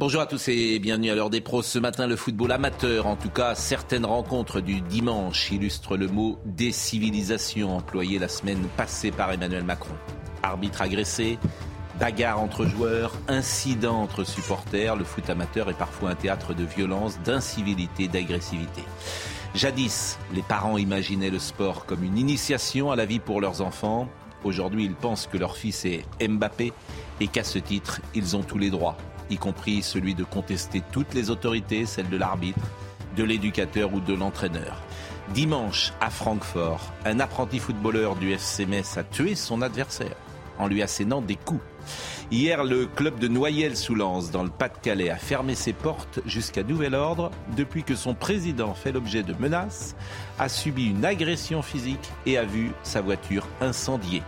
Bonjour à tous et bienvenue à l'heure des pros. Ce matin, le football amateur, en tout cas certaines rencontres du dimanche, illustrent le mot décivilisation employé la semaine passée par Emmanuel Macron. Arbitre agressé, bagarre entre joueurs, incidents entre supporters, le foot amateur est parfois un théâtre de violence, d'incivilité, d'agressivité. Jadis, les parents imaginaient le sport comme une initiation à la vie pour leurs enfants. Aujourd'hui, ils pensent que leur fils est Mbappé et qu'à ce titre, ils ont tous les droits y compris celui de contester toutes les autorités, celles de l'arbitre, de l'éducateur ou de l'entraîneur. Dimanche, à Francfort, un apprenti footballeur du FC Metz a tué son adversaire en lui assénant des coups. Hier, le club de Noyelles-sous-Lens, dans le Pas-de-Calais, a fermé ses portes jusqu'à nouvel ordre depuis que son président fait l'objet de menaces, a subi une agression physique et a vu sa voiture incendiée.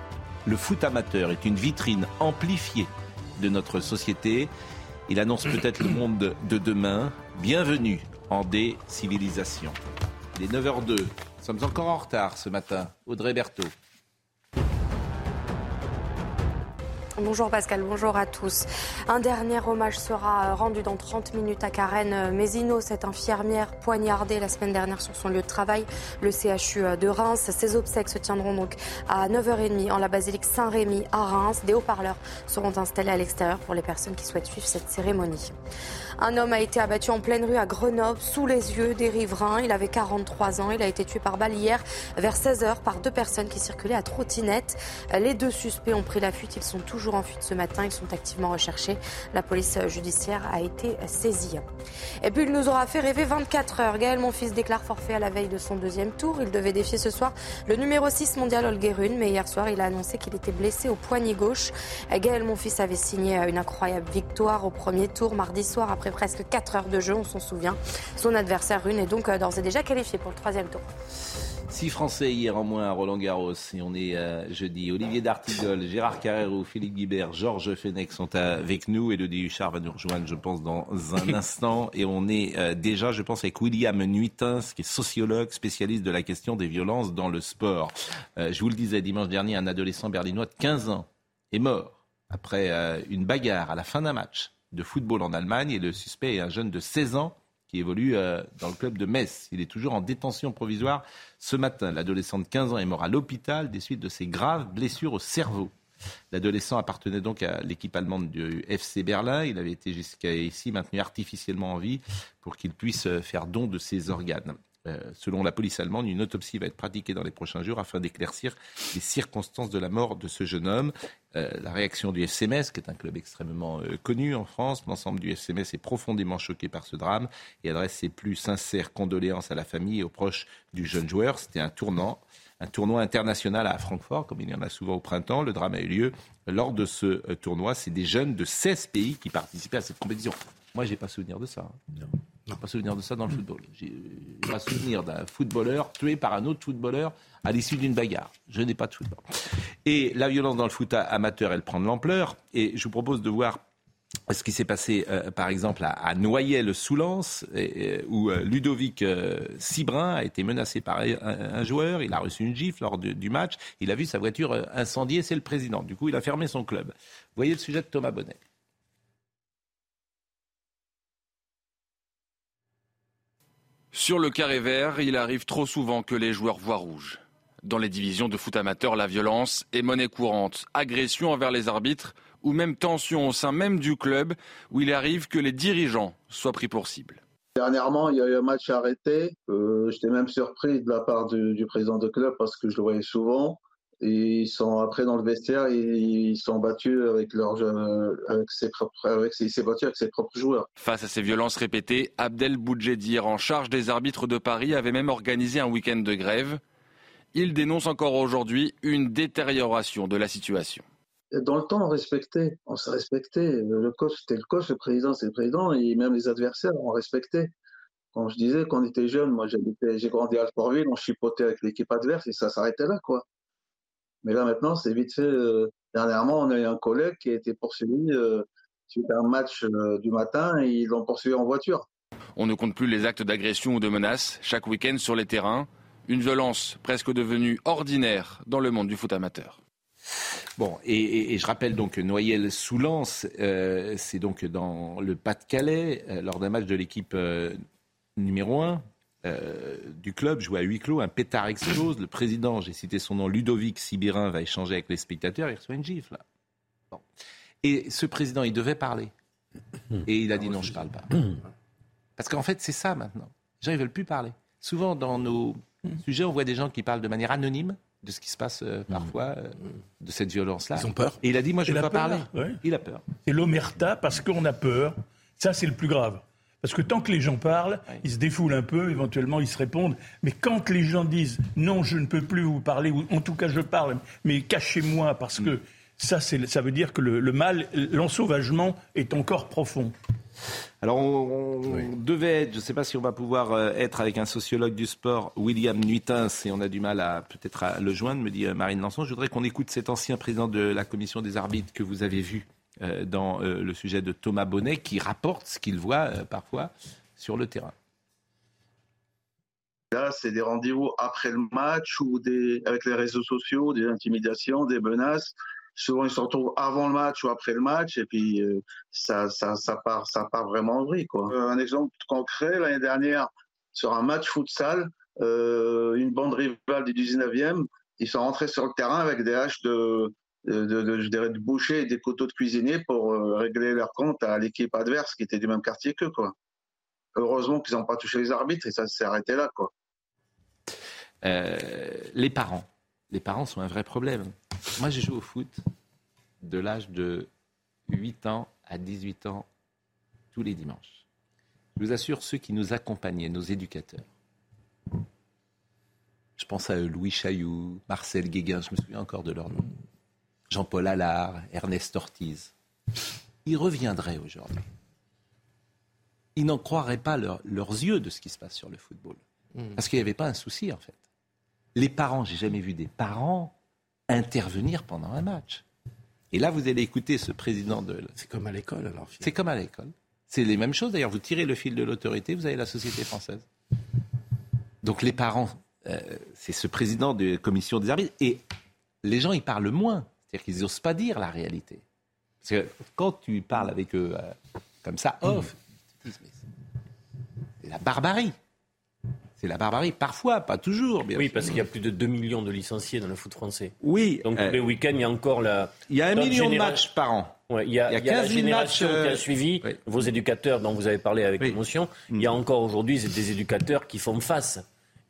Le foot amateur est une vitrine amplifiée de notre société il annonce peut-être le monde de demain. Bienvenue en décivilisation. Il est 9h02. Nous sommes encore en retard ce matin. Audrey Berthaud. Bonjour Pascal, bonjour à tous. Un dernier hommage sera rendu dans 30 minutes à Karen Mézino, cette infirmière poignardée la semaine dernière sur son lieu de travail, le CHU de Reims. Ses obsèques se tiendront donc à 9h30 en la basilique Saint-Rémy à Reims. Des haut-parleurs seront installés à l'extérieur pour les personnes qui souhaitent suivre cette cérémonie. Un homme a été abattu en pleine rue à Grenoble, sous les yeux des riverains. Il avait 43 ans. Il a été tué par balle hier vers 16h par deux personnes qui circulaient à trottinette. Les deux suspects ont pris la fuite. Ils sont toujours en fuite ce matin. Ils sont activement recherchés. La police judiciaire a été saisie. Et puis il nous aura fait rêver 24 heures. Gaël fils déclare forfait à la veille de son deuxième tour. Il devait défier ce soir le numéro 6 mondial Olguerun, mais hier soir il a annoncé qu'il était blessé au poignet gauche. Gaël fils avait signé une incroyable victoire au premier tour mardi soir après presque 4 heures de jeu, on s'en souvient. Son adversaire Rune est donc euh, d'ores et déjà qualifié pour le troisième tour. Six Français hier en moins à Roland Garros et on est euh, jeudi. Olivier D'Artigol, Gérard Carrero, Philippe Guibert, Georges Fenech sont avec nous. Elodie Huchard va nous rejoindre, je pense, dans un instant. Et on est euh, déjà, je pense, avec William Nuitins, qui est sociologue, spécialiste de la question des violences dans le sport. je vous le disais, dimanche dernier, un adolescent berlinois de 15 ans est mort après une bagarre à la fin d'un match de football en Allemagne et le suspect est un jeune de 16 ans qui évolue euh, dans le club de Metz. Il est toujours en détention provisoire ce matin. L'adolescent de 15 ans est mort à l'hôpital des suites de ses graves blessures au cerveau. L'adolescent appartenait donc à l'équipe allemande du FC Berlin. Il avait été jusqu'à ici maintenu artificiellement en vie pour qu'il puisse faire don de ses organes. Euh, selon la police allemande, une autopsie va être pratiquée dans les prochains jours afin d'éclaircir les circonstances de la mort de ce jeune homme. Euh, la réaction du FCMS, qui est un club extrêmement euh, connu en France, l'ensemble du FCMS est profondément choqué par ce drame et adresse ses plus sincères condoléances à la famille et aux proches du jeune joueur. C'était un tournant un tournoi international à Francfort, comme il y en a souvent au printemps. Le drame a eu lieu lors de ce tournoi. C'est des jeunes de 16 pays qui participaient à cette compétition. Moi, je n'ai pas souvenir de ça. Hein. Je n'ai pas souvenir de ça dans le football. J'ai pas souvenir d'un footballeur tué par un autre footballeur à l'issue d'une bagarre. Je n'ai pas de football. Et la violence dans le foot amateur, elle prend de l'ampleur. Et je vous propose de voir ce qui s'est passé, euh, par exemple, à, Noyelles-sous-Lens, euh, où euh, Ludovic Cibrin a été menacé par un, joueur. Il a reçu une gifle lors du match. Il a vu sa voiture incendiée. C'est le président. Du coup, il a fermé son club. Voyez le sujet de Thomas Bonnet. Sur le carré vert, il arrive trop souvent que les joueurs voient rouge. Dans les divisions de foot amateur, la violence est monnaie courante. Agression envers les arbitres ou même tension au sein même du club où il arrive que les dirigeants soient pris pour cible. Dernièrement, il y a eu un match arrêté. Euh, j'étais même surpris de la part du, du, président de club parce que je le voyais souvent. Et ils sont après dans le vestiaire, ils sont battus avec leurs avec ses propres, avec ses, battu avec ses propres joueurs. Face à ces violences répétées, Abdel Boudjedir, en charge des arbitres de Paris, avait même organisé un week-end de grève. Il dénonce encore aujourd'hui une détérioration de la situation. Dans le temps, on respectait, on se respectait. Le coach, c'était le coach, le président, c'est le président, et même les adversaires, on respectait. Quand je disais, quand on était jeune, moi, j'ai grandi à Alfortville, on chipotait avec l'équipe adverse et ça s'arrêtait là, quoi. Mais là, maintenant, c'est vite fait. Euh, dernièrement, on a eu un collègue qui a été poursuivi euh, suite à un match euh, du matin et ils l'ont poursuivi en voiture. On ne compte plus les actes d'agression ou de menaces chaque week-end sur les terrains. Une violence presque devenue ordinaire dans le monde du foot amateur. Bon, et, je rappelle donc que Noyel-Soulance, euh, c'est donc dans le Pas-de-Calais, euh, lors d'un match de l'équipe euh, numéro 1 du club, joué à huis clos, un pétard explose. Le président, j'ai cité son nom, Ludovic Sibirin, va échanger avec les spectateurs, il reçoit une gifle. Et ce président, il devait parler. Et il a dit non, je ne parle pas. Parce qu'en fait, c'est ça maintenant. Les gens, ils veulent plus parler. Souvent, dans nos sujets, on voit des gens qui parlent de manière anonyme de ce qui se passe euh, parfois, euh, de cette violence-là. Ils ont peur. Et il a dit, moi, je ne veux pas parler. Il a peur. C'est l'omerta parce qu'on a peur. Ça, c'est le plus grave. Parce que tant que les gens parlent, ils se défoulent un peu, éventuellement ils se répondent. Mais quand les gens disent non, je ne peux plus vous parler, ou en tout cas je parle, mais cachez-moi parce que ça, ça veut dire que le, le mal, l'ensauvagement est encore profond. Alors, on, devait être, je ne sais pas si on va pouvoir euh, être avec un sociologue du sport, William Nuitins, et on a du mal à peut-être à le joindre, me dit euh, Marine Lançon. Je voudrais qu'on écoute cet ancien président de la commission des arbitres que vous avez vu euh, dans le sujet de Thomas Bonnet, qui rapporte ce qu'il voit parfois sur le terrain. Là, c'est des rendez-vous après le match ou des, avec les réseaux sociaux, des intimidations, des menaces souvent ils se retrouvent avant le match ou après le match et puis euh, ça, ça, ça, part, ça part vraiment en vrille. Quoi. Euh, un exemple concret, l'année dernière, sur un match futsal, euh, une bande rivale du 19e, ils sont rentrés sur le terrain avec des haches de, de, de, je dirais, de boucher et des couteaux de cuisinier pour régler leur compte à l'équipe adverse qui était du même quartier qu'eux. Quoi. Heureusement qu'ils n'ont pas touché les arbitres et ça s'est arrêté là. Quoi. les parents les parents sont un vrai problème. Moi, j'ai joué au foot de l'âge de 8 ans à 18 ans tous les dimanches. Je vous assure, ceux qui nous accompagnaient, nos éducateurs, je pense à Louis Chailloux, Marcel Guéguin, je me souviens encore de leur nom, Jean-Paul Allard, Ernest Ortiz, ils reviendraient aujourd'hui. Ils n'en croiraient pas leurs yeux de ce qui se passe sur le football. Hmm. Parce qu'il n'y avait pas un souci, en fait. Les parents, j'ai jamais vu des parents intervenir pendant un match. Et là, vous allez écouter ce président de. C'est comme à l'école, alors. C'est comme à l'école. C'est les mêmes choses. D'ailleurs, vous tirez le fil de l'autorité, vous avez la société française. Donc les parents, euh, c'est ce président de la commission des arbitres. Et les gens, ils parlent moins. C'est-à-dire qu'ils n'osent pas dire la réalité. Parce que quand tu parles avec eux euh, comme ça, off, c'est la barbarie. C'est la barbarie, parfois, pas toujours. Bien oui, parce qu'il y a plus de 2 millions de licenciés dans le foot français. Oui. Donc tous euh, les week-ends, il y a encore la. Il y a un million de matchs par an. il y a, il y a, 15 000 matchs. qui a euh, suivi vos éducateurs dont vous avez parlé avec émotion. Il y a encore aujourd'hui des éducateurs qui font face.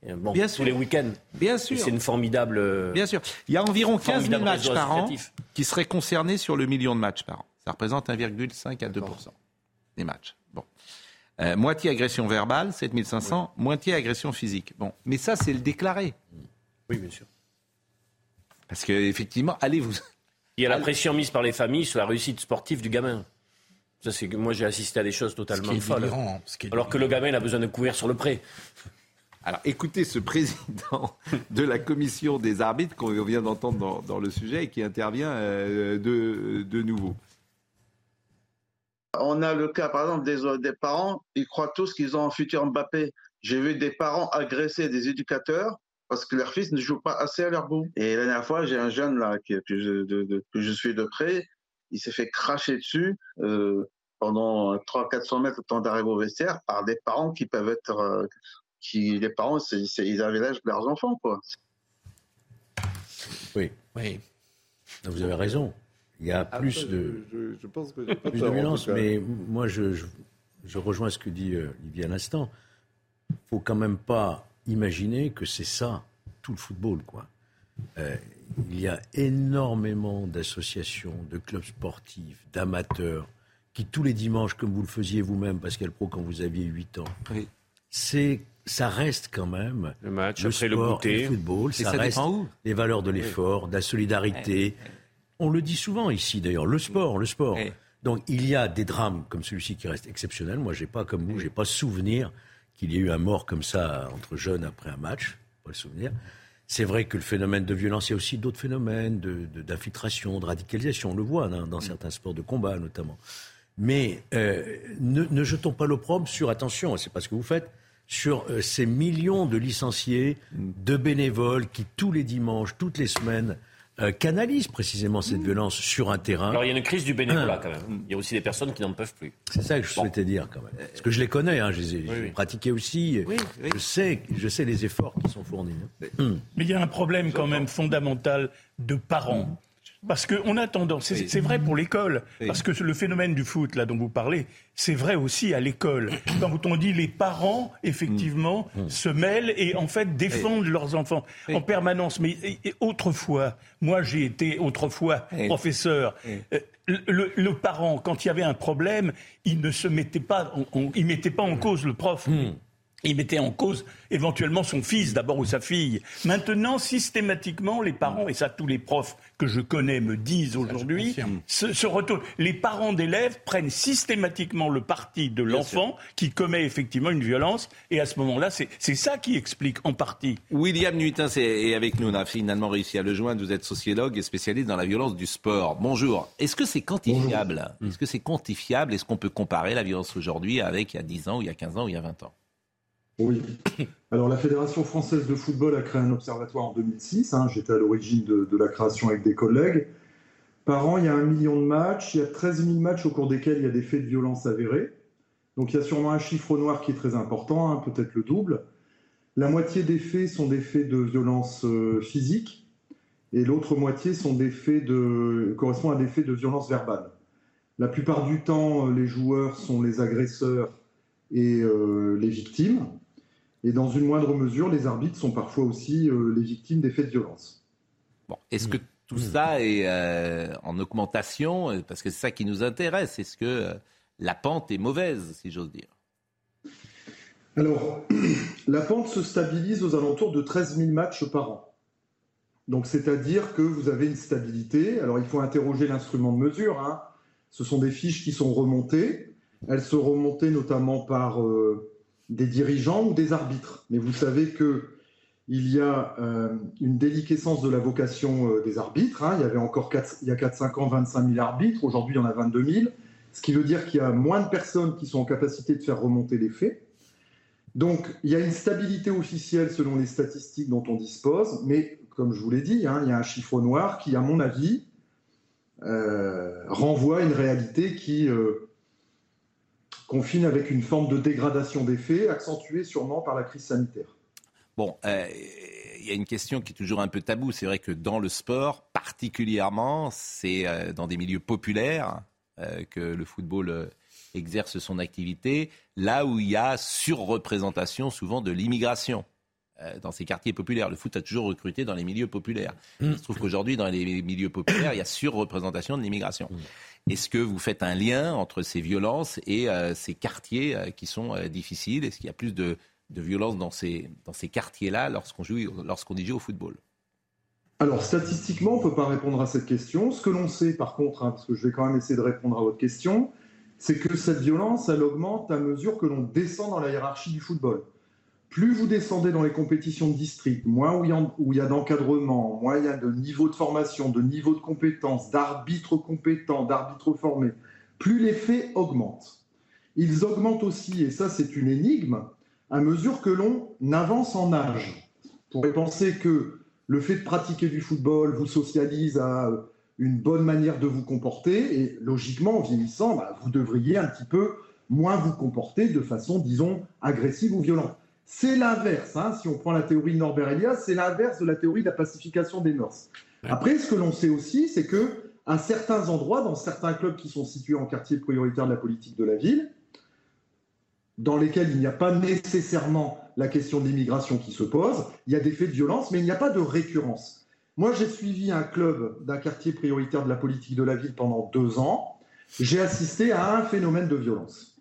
Euh, bon, Bien tous les week-ends. Bien sûr. C'est une formidable. Bien sûr. Il y a environ 15 000 matchs par an qui seraient concernés sur le million de matchs par an. Ça représente 1,5 à 2% des matchs. Bon. Euh, moitié agression verbale, 7500, moitié agression physique. Bon, mais ça, c'est le déclaré. Oui, bien sûr. Parce qu'effectivement, allez vous. Il y a la pression mise par les familles sur la réussite sportive du gamin. Ça, c'est moi, j'ai assisté à des choses totalement folles. alors que le gamin, il a besoin de courir sur le pré. Alors, écoutez ce président de la commission des arbitres qu'on vient d'entendre dans, le sujet et qui intervient euh, de, de nouveau. On a le cas, par exemple, des, des parents, ils croient tous qu'ils ont un futur Mbappé. J'ai vu des parents agresser des éducateurs parce que leurs fils ne jouent pas assez à leur bout. Et la dernière fois, j'ai un jeune là que, je, suis de près, il s'est fait cracher dessus euh, pendant 300-400 mètres le temps d'arriver au vestiaire par des parents qui peuvent être... Euh, qui, les parents, ils avaient l'âge de leurs enfants, quoi. Oui, oui. Vous avez raison. Il y a plus de, je, pense que plus de violence, mais moi je, je, rejoins ce que dit euh, Olivier à l'instant. Il faut quand même pas imaginer que c'est ça tout le football, quoi. Euh, il y a énormément d'associations, de clubs sportifs, d'amateurs, qui tous les dimanches, comme vous le faisiez vous-même, Pascal Pro, quand vous aviez 8 ans, c'est ça reste quand même le match, le après sport, le, le football, ça, reste les valeurs de l'effort, de la solidarité On le dit souvent ici d'ailleurs, le sport, le sport. Donc il y a des drames comme celui-ci qui restent exceptionnels. Moi, j'ai pas comme vous, j'ai pas souvenir qu'il y ait eu un mort comme ça entre jeunes après un match. Pas le souvenir. C'est vrai que le phénomène de violence, il y a aussi d'autres phénomènes d'infiltration, de, radicalisation. On le voit hein, dans certains sports de combat notamment. Mais euh, ne, jetons pas l'opprobre sur, attention, c'est pas ce que vous faites, sur euh, ces millions de licenciés, de bénévoles qui tous les dimanches, toutes les semaines, euh, canalisent précisément cette violence sur un terrain. Alors il y a une crise du bénévolat quand même. Il y a aussi des personnes qui n'en peuvent plus. C'est ça que je souhaitais dire quand même. Parce que je les connais, hein, je les ai pratiqués aussi. Je, sais, je sais les efforts qui sont fournis. Hein. Mais il y a un problème quand même fondamental de parents. Parce qu'on a tendance, c'est vrai pour l'école, parce que le phénomène du foot, là, dont vous parlez, c'est vrai aussi à l'école. Quand on dit les parents, effectivement, mm. Mm. se mêlent et en fait défendent leurs enfants en permanence. Mais autrefois, moi j'ai été autrefois professeur. Euh, le, parent, quand il y avait un problème, il ne se mettait pas, il mettait pas en cause le prof. Il mettait en cause éventuellement son fils d'abord ou sa fille. Maintenant, systématiquement, les parents, et ça tous les profs que je connais me disent aujourd'hui, se, retournent. Les parents d'élèves prennent systématiquement le parti de l'enfant qui commet effectivement une violence, et à ce moment-là, c'est ça qui explique en partie. William Nutin est avec nous, on a finalement réussi à le joindre, vous êtes sociologue et spécialiste dans la violence du sport. Bonjour. Est-ce que c'est quantifiable? Est-ce que c'est quantifiable? Est-ce qu'on peut comparer la violence aujourd'hui avec il y a 10 ans, ou il y a 15 ans, ou il y a 20 ans? Oui. Alors la Fédération française de football a créé un observatoire en 2006. Hein. J'étais à l'origine de, la création avec des collègues. Par an, il y a un million de matchs. Il y a 13 000 matchs au cours desquels il y a des faits de violence avérés. Donc il y a sûrement un chiffre noir qui est très important, hein, peut-être le double. La moitié des faits sont des faits de violence euh, physique et l'autre moitié sont des faits de, correspond à des faits de violence verbale. La plupart du temps, les joueurs sont les agresseurs et euh, les victimes. Et dans une moindre mesure, les arbitres sont parfois aussi euh, les victimes des faits de violence. Bon, Est-ce que tout ça est euh, en augmentation euh, Parce que c'est ça qui nous intéresse. Est-ce que la pente est mauvaise, si j'ose dire? Alors, la pente se stabilise aux alentours de 13 000 matchs par an. Donc, c'est-à-dire que vous avez une stabilité. Alors, il faut interroger l'instrument de mesure. Hein. Ce sont des fiches qui sont remontées. Elles sont remontées notamment par des dirigeants ou des arbitres. Mais vous savez que il y a euh, une déliquescence de la vocation euh, des arbitres. Hein. Il y avait encore 4, il y a 4-5 ans 25 000 arbitres, aujourd'hui il y en a 22 000, ce qui veut dire qu'il y a moins de personnes qui sont en capacité de faire remonter les faits. Donc il y a une stabilité officielle selon les statistiques dont on dispose, mais comme je vous l'ai dit, hein, il y a un chiffre noir qui, à mon avis, euh, renvoie à une réalité qui confine avec une forme de dégradation des faits, accentuée sûrement par la crise sanitaire. Bon, euh, il y a une question qui est toujours un peu taboue. C'est vrai que dans le sport, particulièrement, c'est euh, dans des milieux populaires euh, que le football exerce son activité, là où il y a surreprésentation souvent de l'immigration dans ces quartiers populaires. Le foot a toujours recruté dans les milieux populaires. Mmh. Il se trouve qu'aujourd'hui, dans les milieux populaires, il y a surreprésentation de l'immigration. Est-ce que vous faites un lien entre ces violences et euh, ces quartiers euh, qui sont euh, difficiles? Est-ce qu'il y a plus de, de violence dans ces, quartiers-là lorsqu'on joue, y joue au football? Alors statistiquement, on ne peut pas répondre à cette question. Ce que l'on sait par contre, hein, parce que je vais quand même essayer de répondre à votre question, c'est que cette violence, elle augmente à mesure que l'on descend dans la hiérarchie du football. Plus vous descendez dans les compétitions de district, moins où il y a d'encadrement, moins il y a de niveau de formation, de niveau de compétence, d'arbitres compétents, d'arbitres formés, plus les faits augmentent. Ils augmentent aussi, et ça c'est une énigme, à mesure que l'on avance en âge. On pourrait penser que le fait de pratiquer du football vous socialise à une bonne manière de vous comporter, et logiquement, en vieillissant, bah, vous devriez un petit peu moins vous comporter de façon, disons, agressive ou violente. C'est l'inverse. Hein. Si on prend la théorie de Norbert Elias, c'est l'inverse de la théorie de la pacification des mœurs. Après, ce que l'on sait aussi, c'est que à certains endroits, dans certains clubs qui sont situés en quartier prioritaire de la politique de la ville, dans lesquels il n'y a pas nécessairement la question de l'immigration qui se pose, il y a des faits de violence, mais il n'y a pas de récurrence. Moi, j'ai suivi un club d'un quartier prioritaire de la politique de la ville pendant deux ans. J'ai assisté à un phénomène de violence.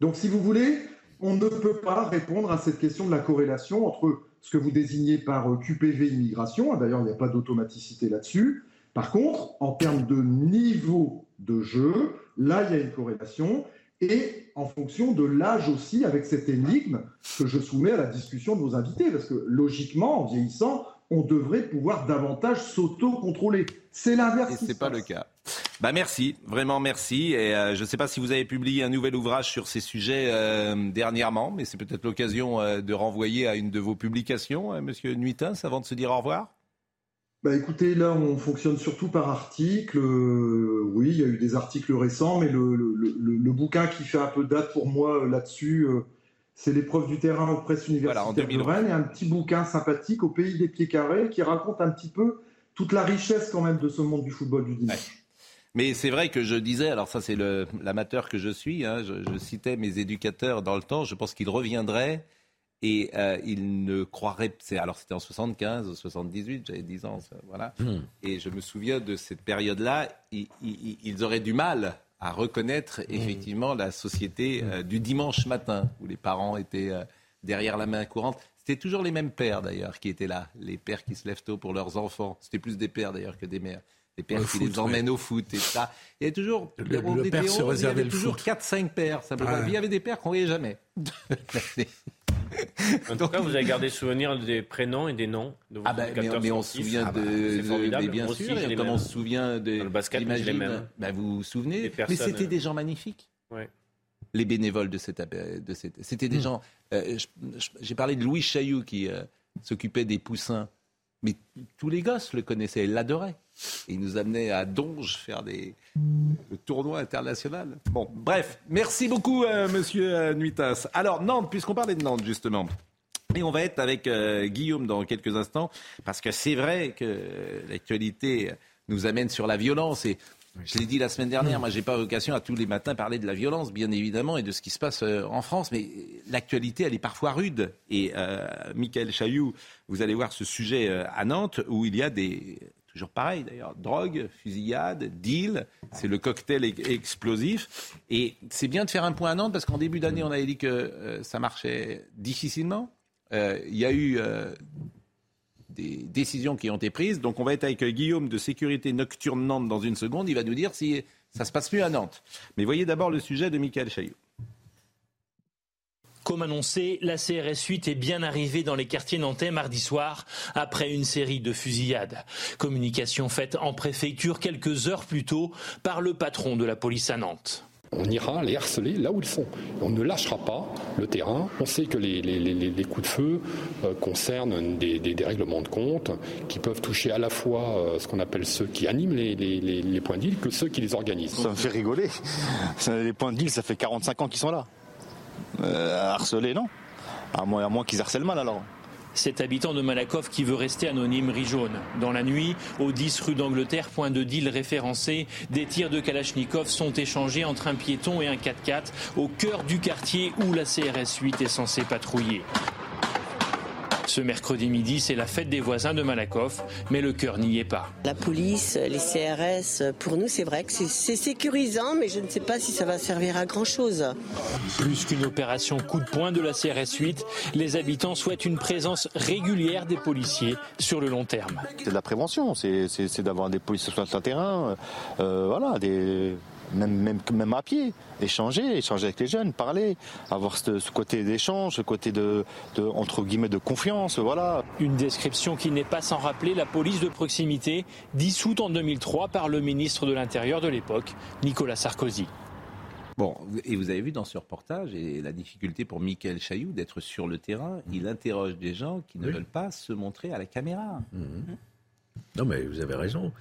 Donc, si vous voulez, on ne peut pas répondre à cette question de la corrélation entre ce que vous désignez par euh, QPV immigration, d'ailleurs il n'y a pas d'automaticité là-dessus, Par contre, en termes de niveau de jeu, là, il y a une corrélation. Et en fonction de l'âge aussi, avec cette énigme que je soumets à la discussion de nos invités. Parce que logiquement, en vieillissant, on devrait pouvoir davantage s'auto-contrôler. C'est l'inverse. Et ce n'est pas le cas. Bah merci, vraiment merci. Et euh, je ne sais pas si vous avez publié un nouvel ouvrage sur ces sujets euh, dernièrement, mais c'est peut-être l'occasion euh, de renvoyer à une de vos publications, Monsieur Nuitins, avant de se dire au revoir. Bah écoutez, là on fonctionne surtout par article. oui, il y a eu des articles récents, mais le, le, bouquin qui fait un peu date pour moi là-dessus, c'est l'épreuve du terrain aux presses universitaires de Rennes et un petit bouquin sympathique au pays des pieds carrés qui raconte un petit peu toute la richesse quand même de ce monde du football du dimanche. Mais c'est vrai que je disais, alors ça c'est l'amateur que je suis, hein, je, citais mes éducateurs dans le temps, je pense qu'ils reviendraient et euh, ils ne croiraient, alors c'était en 75, 78, j'avais 10 ans, voilà, hmm. et je me souviens de cette période-là, ils, ils, auraient du mal à reconnaître mmh. effectivement la société euh, du dimanche matin, où les parents étaient euh, derrière la main courante. C'était toujours les mêmes pères d'ailleurs qui étaient là, les pères qui se lèvent tôt pour leurs enfants. C'était plus des pères d'ailleurs que des mères. Les pères qui les emmènent au foot et ça. Il y avait toujours, le, le père se réservait il y avait toujours 4-5 pères. Il y avait des pères qu'on voyait jamais. En tout cas, vous avez gardé souvenir des prénoms et des noms de vos ah bah, mais, on se souvient ah bah, de, bien sûr, comme on se souvient de le basket, bah, vous vous souvenez Mais c'était des gens magnifiques. Les bénévoles de cette, de cette c'était des hmm. gens. Euh, j'ai parlé de Louis Chailloux qui euh, s'occupait des poussins, mais tous les gosses le connaissaient, l'adoraient. Il nous amenait à Donge faire des le tournoi international. Bon, bref, merci beaucoup, euh, monsieur euh, Nuitas. Alors, Nantes, puisqu'on parlait de Nantes, justement. Et on va être avec euh, Guillaume dans quelques instants, parce que c'est vrai que l'actualité nous amène sur la violence. Et je l'ai dit la semaine dernière, moi, j'ai pas vocation à tous les matins parler de la violence, bien évidemment, et de ce qui se passe en France. Mais l'actualité, elle est parfois rude. Et euh, Michael Chailloux, vous allez voir ce sujet à Nantes, où il y a des toujours pareil d'ailleurs, drogue, fusillade, deal, c'est le cocktail explosif. Et c'est bien de faire un point à Nantes parce qu'en début d'année, on avait dit que euh, ça marchait difficilement. Euh, il y a eu euh, des décisions qui ont été prises. Donc on va être avec Guillaume de sécurité nocturne Nantes dans une seconde. Il va nous dire si ça se passe mieux à Nantes. Mais voyez d'abord le sujet de Michael Chaillot. Comme annoncé, la CRS 8 est bien arrivée dans les quartiers nantais mardi soir après une série de fusillades. Communication faite en préfecture quelques heures plus tôt par le patron de la police à Nantes. On ira les harceler là où ils sont. On ne lâchera pas le terrain. On sait que les, coups de feu euh, concernent des, règlements de compte qui peuvent toucher à la fois euh, ce qu'on appelle ceux qui animent les, points d'île que ceux qui les organisent. Ça me fait rigoler. Les points d'île, ça fait 45 ans qu'ils sont là. Euh, harceler, non. À moins qu'ils harcèlent mal alors. Cet habitant de Malakoff qui veut rester anonyme jaune. Dans la nuit, au 10 rue d'Angleterre, point de deal référencé, des tirs de Kalachnikov sont échangés entre un piéton et un 4x4 au cœur du quartier où la CRS 8 est censée patrouiller. Ce mercredi midi, c'est la fête des voisins de Malakoff, mais le cœur n'y est pas. La police, les CRS, pour nous, c'est vrai que c'est sécurisant, mais je ne sais pas si ça va servir à grand-chose. Plus qu'une opération coup de poing de la CRS 8, les habitants souhaitent une présence régulière des policiers sur le long terme. C'est de la prévention, c'est d'avoir des policiers sur le terrain, euh, voilà, des même, même, même à pied, échanger, échanger avec les jeunes, parler, avoir ce, côté d'échange, ce côté de, entre guillemets de confiance, voilà. Une description qui n'est pas sans rappeler la police de proximité, dissoute en 2003 par le ministre de l'Intérieur de l'époque, Nicolas Sarkozy. Bon, et vous avez vu dans ce reportage et la difficulté pour Michael Chailloux d'être sur le terrain, mmh. il interroge des gens qui ne veulent pas se montrer à la caméra. Mmh. Non mais vous avez raison.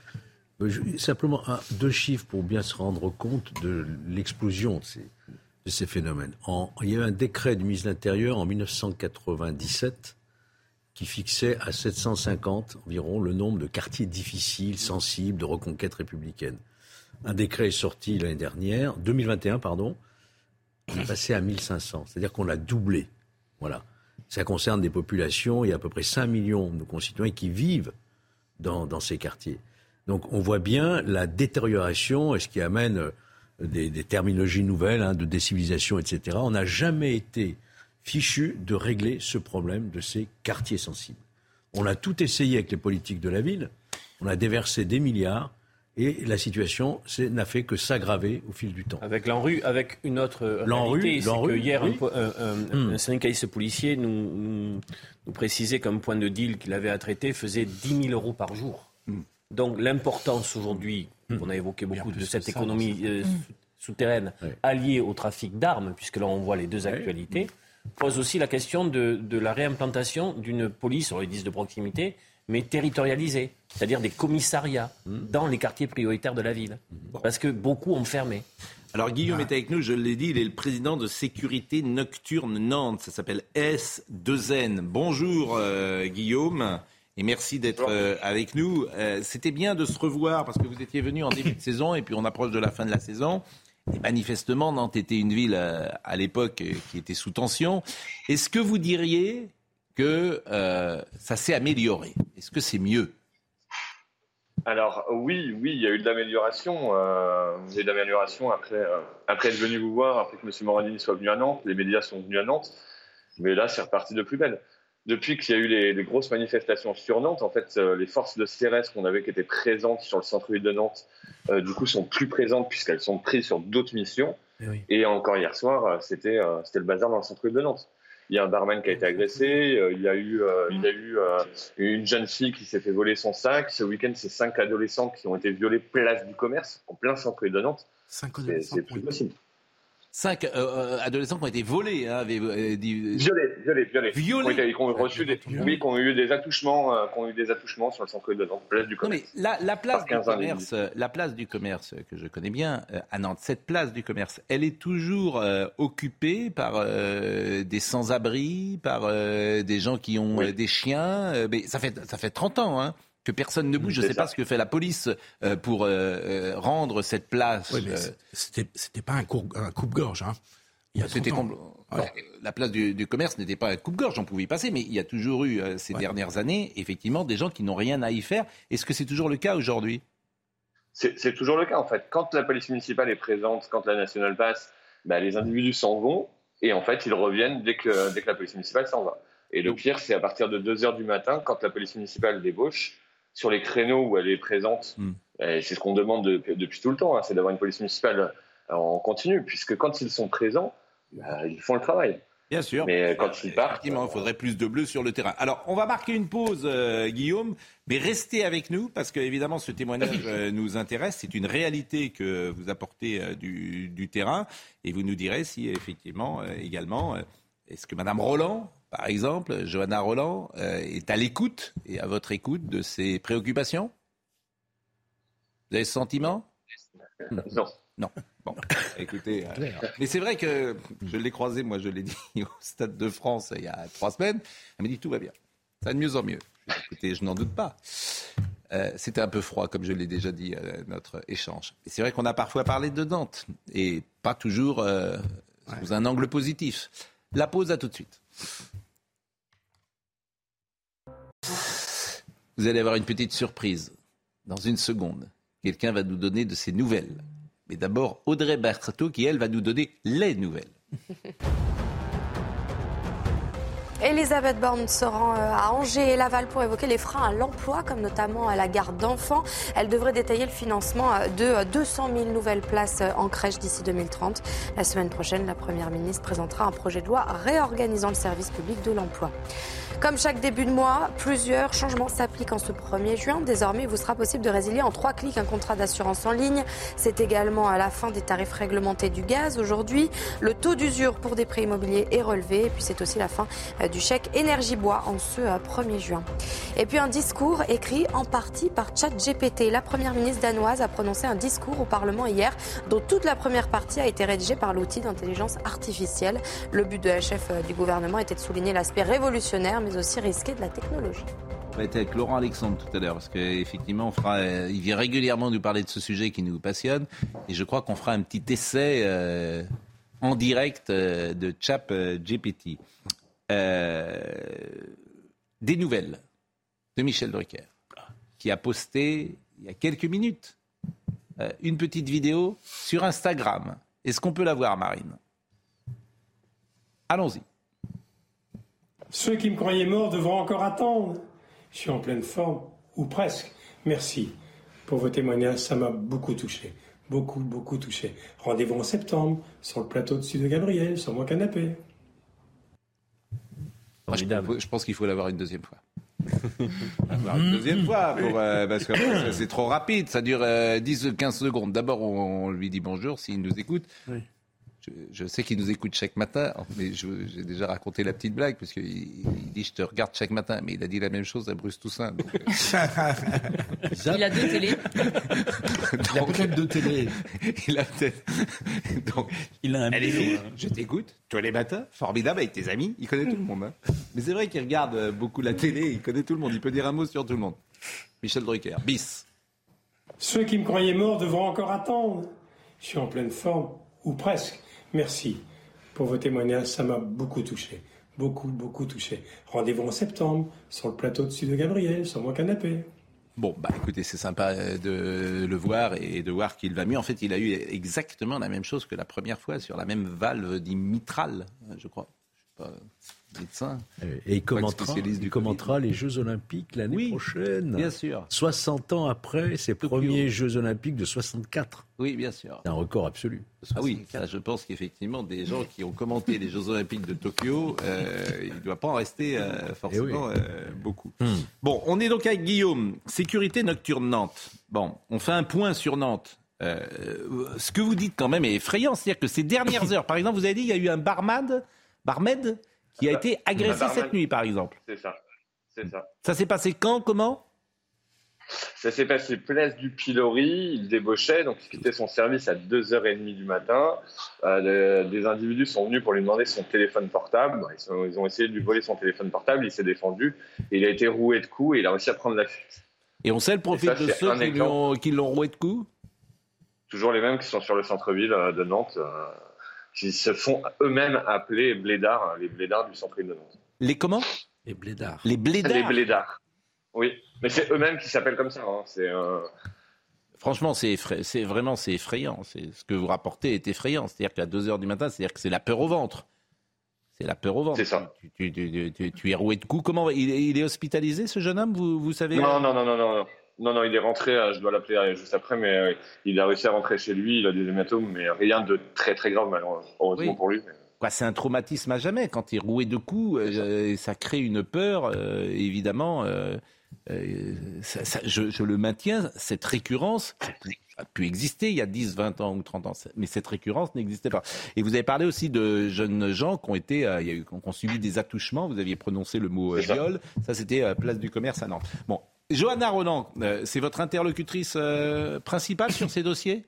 Euh, simplement deux chiffres pour bien se rendre compte de l'explosion de ces, phénomènes. il y a eu un décret du ministre de l'Intérieur en 1997 qui fixait à 750 environ le nombre de quartiers difficiles, sensibles, de reconquête républicaine. Un décret est sorti l'année dernière, 2021, pardon, il est passé à 1500, c'est-à-dire qu'on l'a doublé. Voilà. Ça concerne des populations, il y a à peu près 5 millions de concitoyens qui vivent dans ces quartiers. Donc on voit bien la détérioration et ce qui amène euh, des, terminologies nouvelles, hein, de décivilisation, etc. On n'a jamais été fichu de régler ce problème de ces quartiers sensibles. On a tout essayé avec les politiques de la ville. On a déversé des milliards. Et la situation n'a fait que s'aggraver au fil du temps. Avec l'enrue, avec une autre réalité, c'est que hier, un, un, syndicaliste policier nous, nous, précisait qu'un point de deal qu'il avait à traiter faisait 10 000 euros par jour. Hmm. Donc l'importance aujourd'hui, hmm. on a évoqué beaucoup de cette économie euh, hmm. souterraine alliée au trafic d'armes, puisque là on voit les deux actualités, pose aussi la question de, de la réimplantation d'une police, on le dit de proximité, mais territorialisés, c'est-à-dire des commissariats dans les quartiers prioritaires de la ville. Parce que beaucoup ont fermé. Alors Guillaume est avec nous, je l'ai dit, il est le président de Sécurité Nocturne Nantes, ça s'appelle S2N. Bonjour euh, Guillaume. Et merci d'être euh, avec nous. Euh, c'était bien de se revoir parce que vous étiez venu en début de saison et puis on approche de la fin de la saison. Et manifestement, Nantes était une ville à l'époque qui était sous tension. Est-ce que vous diriez que euh, ça s'est amélioré? Est-ce que c'est mieux? Alors oui, oui, il y a eu de l'amélioration. Euh, il y a eu de l'amélioration après, euh, après être venu vous voir, après que M. Morandini soit venu à Nantes, les médias sont venus à Nantes. Mais là, c'est reparti de plus belle. Depuis qu'il y a eu les, grosses manifestations sur Nantes, en fait, les forces de CRS qu'on avait qui étaient présentes sur le centre-ville de Nantes, du coup, sont plus présentes puisqu'elles sont prises sur d'autres missions. Et, Et encore hier soir, c'était le bazar dans le centre-ville de Nantes il y a un barman qui a été agressé, euh, il y a eu, euh, il y a eu euh, une jeune fille qui s'est fait voler son sac. Ce week-end, c'est cinq adolescents qui ont été violés place du commerce, en plein centre de Nantes. Cinq adolescents. C'est plus possible cinq euh, euh, adolescents qui ont été volés. Hein, avaient, euh, dit... Violés, violés, violés. Violés. Qui ont, reçu des, oui, qui ont eu des attouchements, qui ont eu des attouchements sur le centre de Nantes, place du commerce. Non, mais la, la place du commerce, la place du commerce que je connais bien à Nantes, cette place du commerce, elle est toujours occupée par des sans-abri, par des gens qui ont des chiens. mais ça fait ça fait 30 ans. Hein que personne ne bouge. Je ne sais pas ce que fait la police euh, pour euh, euh, rendre cette place. Oui, c'était pas un, un coupe-gorge. Hein. C'était La place du, commerce n'était pas un coupe-gorge, on pouvait y passer, mais il y a toujours eu ces dernières années, effectivement, des gens qui n'ont rien à y faire. Est-ce que c'est toujours le cas aujourd'hui? C'est toujours le cas en fait. Quand la police municipale est présente, quand la nationale passe, bah, les individus s'en vont et en fait ils reviennent dès que, dès que la police municipale s'en va. Et le pire, c'est à partir de 2 h du matin, quand la police municipale débauche, sur les créneaux où elle est présente. Hmm. C'est ce qu'on demande depuis tout le temps, hein, c'est d'avoir une police municipale en continu, puisque quand ils sont présents, bah, ils font le travail. Bien sûr. Mais quand ils partent. il faudrait plus de bleus sur le terrain. Alors, on va marquer une pause, euh, Guillaume, mais restez avec nous, parce que, évidemment, ce témoignage euh, nous intéresse. C'est une réalité que vous apportez euh, du, du, terrain, et vous nous direz si, effectivement, également, est-ce que Mme Roland par exemple, Johanna Roland euh, est à l'écoute et à votre écoute de ses préoccupations? Vous avez ce sentiment? Non. Non. Bon, écoutez, euh, mais c'est vrai que je l'ai croisé, moi je l'ai dit au Stade de France il y a trois semaines. Elle m'a dit tout va bien, ça va de mieux en mieux. Écoutez, je n'en doute pas. Euh, c'était un peu froid, comme je l'ai déjà dit, notre échange. Et c'est vrai qu'on a parfois parlé de Nantes, et pas toujours sous un angle positif. La pause, à tout de suite. Vous allez avoir une petite surprise dans une seconde. Quelqu'un va nous donner de ses nouvelles. Mais d'abord, Audrey Berthaud qui, elle, va nous donner les nouvelles. Elisabeth Borne se rend euh, à Angers et Laval pour évoquer les freins à l'emploi, comme notamment à la garde d'enfants. Elle devrait détailler le financement euh, de 200 euh, 000 nouvelles places en crèche d'ici 2030. La semaine prochaine, la Première ministre présentera un projet de loi réorganisant le service public de l'emploi. Comme chaque début de mois, plusieurs changements s'appliquent en ce 1er juin. Désormais, il vous sera possible de résilier en trois clics un contrat d'assurance en ligne. C'est également à la fin des tarifs réglementés du gaz. Aujourd'hui, le taux d'usure pour des prêts immobiliers est relevé. Et puis, c'est aussi la fin euh, du chèque énergie-bois en ce 1er euh, juin. Et puis, un discours écrit en partie par ChatGPT. La première ministre danoise a prononcé un discours au Parlement hier, dont toute la première partie a été rédigée par l'outil d'intelligence artificielle. Le but de la chef euh, du gouvernement était de souligner l'aspect révolutionnaire mais aussi risqué de la technologie. On va être avec Laurent Alexandre tout à l'heure, parce qu'effectivement, euh, il vient régulièrement nous parler de ce sujet qui nous passionne, et je crois qu'on fera un petit essai en direct de Chap GPT. Des nouvelles de Michel Drucker, qui a posté il y a quelques minutes une petite vidéo sur Instagram. Est-ce qu'on peut la voir, Marine? Allons-y. Ceux qui me croyaient mort devront encore attendre. Je suis en pleine forme, ou presque. Merci. pour vos témoignages. Ça m'a beaucoup touché. Beaucoup, beaucoup touché. Rendez-vous en septembre sur le plateau de Sud de Gabriel, sur mon canapé. Je pense qu'il faut l'avoir une deuxième fois. une deuxième fois, euh, parce que c'est trop rapide, ça dure 10 ou 15 secondes. D'abord, on, lui dit bonjour s'il nous écoute. Oui je, sais qu'il nous écoute chaque matin, mais j'ai déjà raconté la petite blague, parce qu'il il dit Je te regarde chaque matin, mais il a dit la même chose à Bruce Toussaint. Euh. il a deux télés. il a peut-être deux télés. il a peut-être. Donc, il a un hein. je t'écoute, tous les matins, formidable avec tes amis, il connaît tout le monde. Hein. Mais c'est vrai qu'il regarde euh, beaucoup la télé, il connaît tout le monde, il peut dire un mot sur tout le monde. Michel Drucker, bis. Ceux qui me croyaient mort devront encore attendre. Je suis en pleine forme, ou presque. Merci pour vos témoignages, ça m'a beaucoup touché. Beaucoup, beaucoup touché. Rendez-vous en septembre sur le plateau de Sud de Gabriel, sur mon canapé. Bon, bah écoutez, c'est sympa de le voir et de voir qu'il va mieux. En fait, il a eu exactement la même chose que la première fois sur la même valve dit mitrale, je crois. Pas, médecin. Et il commentera, les Jeux Olympiques l'année prochaine. Bien sûr. 60 ans après ses premiers Jeux Olympiques de 64. Oui, bien sûr. C'est un record absolu. Ah oui, je pense qu'effectivement, des gens qui ont commenté les Jeux Olympiques de Tokyo, euh, il ne doit pas en rester euh, forcément eh euh, beaucoup. Hmm. Bon, on est donc avec Guillaume. Sécurité nocturne Nantes. Bon, on fait un point sur Nantes. ce que vous dites quand même est effrayant, c'est-à-dire que ces dernières heures, par exemple, vous avez dit qu'il y a eu un barman, barmaid qui a été agressé cette nuit, par exemple. C'est ça. C'est ça. Ça s'est passé quand Comment? Ça s'est passé place du Pilori, il débauchait, donc il quittait son service à 2h30 du matin. Euh, des individus sont venus pour lui demander son téléphone portable. Ils, ont essayé de lui voler son téléphone portable, il s'est défendu, et il a été roué de coups et il a réussi à prendre la fuite. Et on sait le profil de ceux qui l'ont roué de coups? Toujours les mêmes qui sont sur le centre-ville euh, de Nantes. Euh, qui se font eux-mêmes appeler blédards, hein, les blédards du centre de Nantes. Les comment? Les blédards. Les blédards Les blédards. Oui, mais c'est eux-mêmes qui s'appellent comme ça. Hein. C'est, euh, Franchement, c'est, c'est vraiment c'est effrayant. C'est, ce que vous rapportez est effrayant. C'est-à-dire qu'à 2 h du matin, c'est-à-dire que c'est la peur au ventre. C'est la peur au ventre. C'est ça. Tu, tu, es roué de coups. Comment il, il, est hospitalisé, ce jeune homme? Vous, vous savez Non, non, non, non, non. Non, non, il est rentré, euh, je dois l'appeler euh, juste après, mais euh, il a réussi à rentrer chez lui, il a des hématomes, mais rien de très très grave, heureusement pour lui. c'est un traumatisme à jamais. Quand il est roué de coups, ça crée une peur, évidemment. je, le maintiens, cette récurrence a pu exister il y a 10, 20 ans ou 30 ans, mais cette récurrence n'existait pas. Et vous avez parlé aussi de jeunes gens qui ont été, il y a eu, qui ont subi des attouchements. Vous aviez prononcé le mot viol. Ça, c'était place du commerce à Nantes. Bon, Johanna Roland, euh, c'est votre interlocutrice euh, principale sur ces dossiers?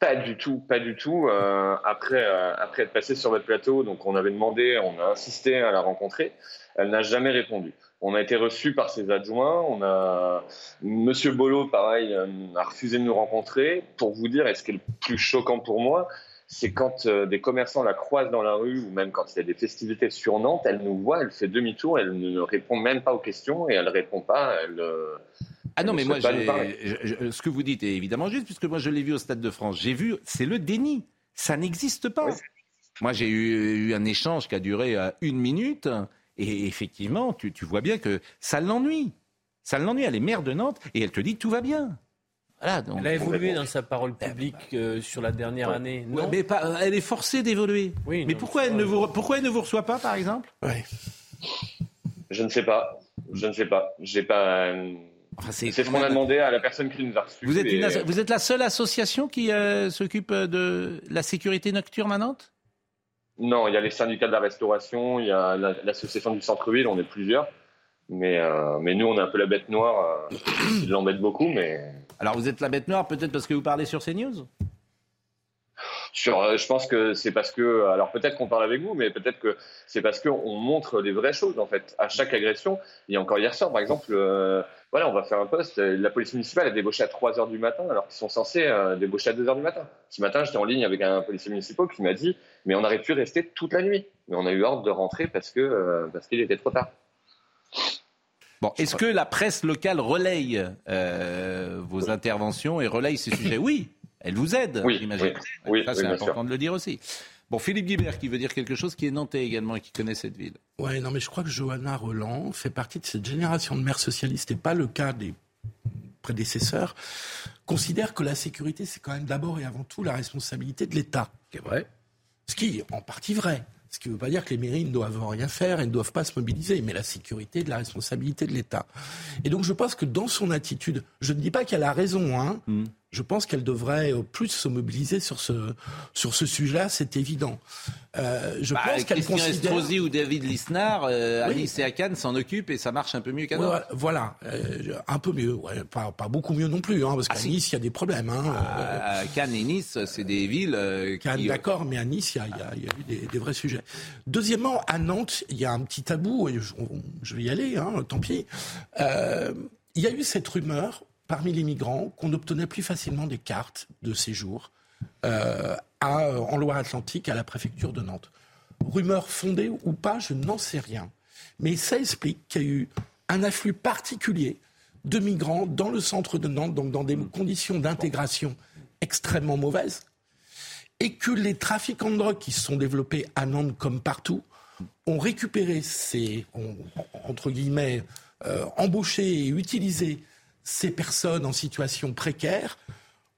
Pas du tout, pas du tout. Euh, après, après être passé sur votre plateau, donc on avait demandé, on a insisté à la rencontrer. Elle n'a jamais répondu. On a été reçu par ses adjoints. On a Monsieur Bolo, pareil, a refusé de nous rencontrer. Pour vous dire, est ce qui est le plus choquant pour moi, c'est quand euh, des commerçants la croisent dans la rue ou même quand il y a des festivités sur Nantes, elle nous voit, elle fait demi-tour, elle ne répond même pas aux questions et elle ne répond pas. Elle, euh, ah non, mais moi, ce que vous dites est évidemment juste, puisque moi je l'ai vu au Stade de France. J'ai vu, c'est le déni. Ça n'existe pas. Moi, j'ai eu, un échange qui a duré euh, une minute, et effectivement, tu, tu vois bien que ça l'ennuie. Ça l'ennuie. Elle est maire de Nantes, et elle te dit tout va bien elle a évolué dans sa parole publique euh, sur la dernière année. Non mais elle est forcée d'évoluer. Oui, mais pourquoi, elle ne vous, pourquoi elle ne vous reçoit pas, par exemple? Je ne sais pas. Je ne sais pas. J'ai pas. c'est ce qu'on a demandé à la personne qui nous a reçus. Vous êtes, vous êtes la seule association qui euh, s'occupe de la sécurité nocturne à Nantes? Non, il y a les syndicats de la restauration, il y a l'association du centre-ville, on est plusieurs. Mais, euh, mais nous, on est un peu la bête noire. il l'embête beaucoup, mais. Alors vous êtes la bête noire peut-être parce que vous parlez sur CNews sur, euh, je pense que c'est parce que, alors peut-être qu'on parle avec vous, mais peut-être que c'est parce qu'on montre les vraies choses en fait. À chaque agression, il y a encore hier soir, par exemple, euh, voilà, on va faire un poste. La police municipale a débauché à 3 h du matin, alors qu'ils sont censés euh, débaucher à 2 h du matin. Ce matin, j'étais en ligne avec un policier municipal qui m'a dit, mais on aurait pu rester toute la nuit, mais on a eu ordre de rentrer parce que parce qu'il était trop tard. Bon, est-ce que la presse locale relaye euh, vos interventions et relaye ces sujets Oui, elle vous aide, oui, j'imagine. Oui, Ça, c'est important de le dire aussi. Bon, Philippe Guibert qui veut dire quelque chose, qui est nantais également et qui connaît cette ville. Oui, non, mais je crois que Johanna Roland fait partie de cette génération de maires socialistes et pas le cas des prédécesseurs, considèrent que la sécurité, c'est quand même d'abord et avant tout la responsabilité de l'État. C'est vrai. Ce qui est en partie vrai. Ce qui ne veut pas dire que les mairies ne doivent rien faire et ne doivent pas se mobiliser, mais la sécurité est de la responsabilité de l'État. Et donc je pense que dans son attitude, je ne dis pas qu'elle a raison, hein, mm je pense qu'elle devrait euh, plus se mobiliser sur ce, sur ce sujet-là, c'est évident. Euh, je bah, pense qu'elle considère... Estrosi ou David Lisnard, euh, à Nice et à Cannes s'en occupent et ça marche un peu mieux qu'à Nantes. Voilà, euh, un peu mieux, ouais, pas, pas, beaucoup mieux non plus, hein, parce ah, qu'à Nice, il y a des problèmes. Hein, à, Cannes et Nice, c'est des villes Cannes, d'accord, mais à Nice, il y a, y a, y a eu des, des, vrais sujets. Deuxièmement, à Nantes, il y a un petit tabou, et je, je vais y aller, hein, tant pis. il y a eu cette rumeur parmi les migrants qu'on obtenait plus facilement des cartes de séjour euh, en Loire-Atlantique à la préfecture de Nantes. Rumeur fondée ou pas, je n'en sais rien. Mais ça explique qu'il y a eu un afflux particulier de migrants dans le centre de Nantes, donc dans des conditions d'intégration extrêmement mauvaises, et que les trafiquants de drogue qui se sont développés à Nantes comme partout ont récupéré ces, entre guillemets, euh, embauché et utilisé ces personnes en situation précaire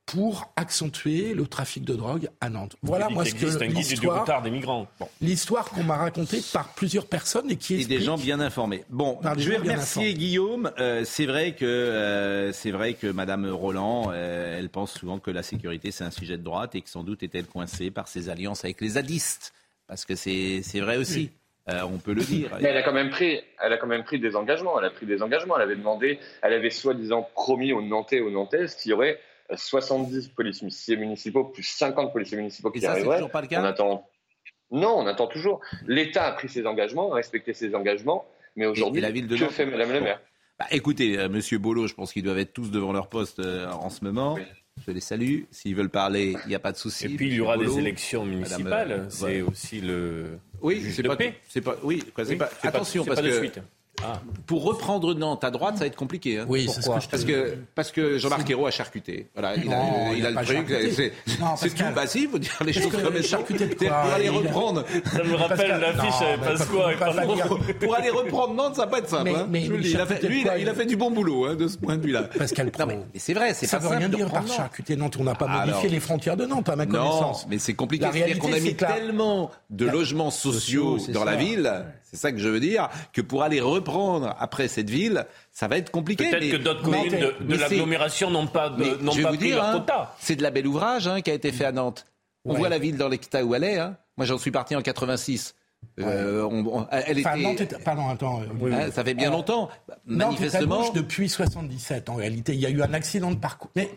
pour accentuer le trafic de drogue à Nantes. Voilà moi ce que l'histoire des migrants. L'histoire qu'on m'a racontée par plusieurs personnes et qui est des gens bien informés. Bon, je vais remercier Guillaume. Euh, c'est vrai que euh, c'est vrai que Madame Roland, euh, elle pense souvent que la sécurité c'est un sujet de droite et que sans doute est-elle coincée par ses alliances avec les zadistes, parce que c'est vrai aussi. Euh, on peut le dire. Mais elle a quand même pris, elle a quand même pris des engagements. Elle a pris des engagements. Elle avait demandé, elle avait soi-disant promis aux Nantais et aux Nantaises qu'il y aurait 70 policiers municipaux plus 50 policiers municipaux qui et ça, arriveraient. toujours pas le cas. On attend. Non, on attend toujours. L'État a pris ses engagements, a respecté ses engagements, mais aujourd'hui, la ville de que fait Madame le maire? Bah, Écoutez, euh, Monsieur Bolo, je pense qu'ils doivent être tous devant leur poste euh, en ce moment. Je les salue. S'ils veulent parler, il n'y a pas de souci. Et puis il y aura des élections municipales. C'est aussi le. Oui, c'est pas, c'est pas. Oui, c'est pas. Attention, parce que. Ah. Pour reprendre Nantes à droite, ça va être compliqué. Hein. Oui, c'est ce que je parce que parce que Jean-Marc Ayrault a charcuté. Voilà, il a, il a le truc. C'est tout. Bah si, il faut dire les choses comme elles sont. Pour aller reprendre. Ça me rappelle l'affiche avec Pasqua. Pour aller reprendre Nantes, ça va pas être simple. Hein. Mais lui, il a fait du bon boulot hein, de ce point de vue-là. Pascal Pro. Mais c'est vrai, c'est pas Ça veut rien dire par charcuter Nantes. On n'a pas modifié les frontières de Nantes, à ma connaissance. Non, mais c'est compliqué. C'est-à-dire qu'on a mis tellement de logements sociaux dans la ville c'est ça que je veux dire, que pour aller reprendre après cette ville, ça va être compliqué. Peut-être que d'autres communes de, l'agglomération n'ont pas, de, n'ont pas pris leur hein, quota. c'est de la belle ouvrage hein, qui a été fait à Nantes. On voit la ville dans l'état où elle est. Hein. Moi, j'en suis parti en 86. Euh, elle était... Pardon, attends. Euh, ça fait bien longtemps. Manifestement. Nantes depuis 77. En réalité, il y a eu un accident de parcours. Mais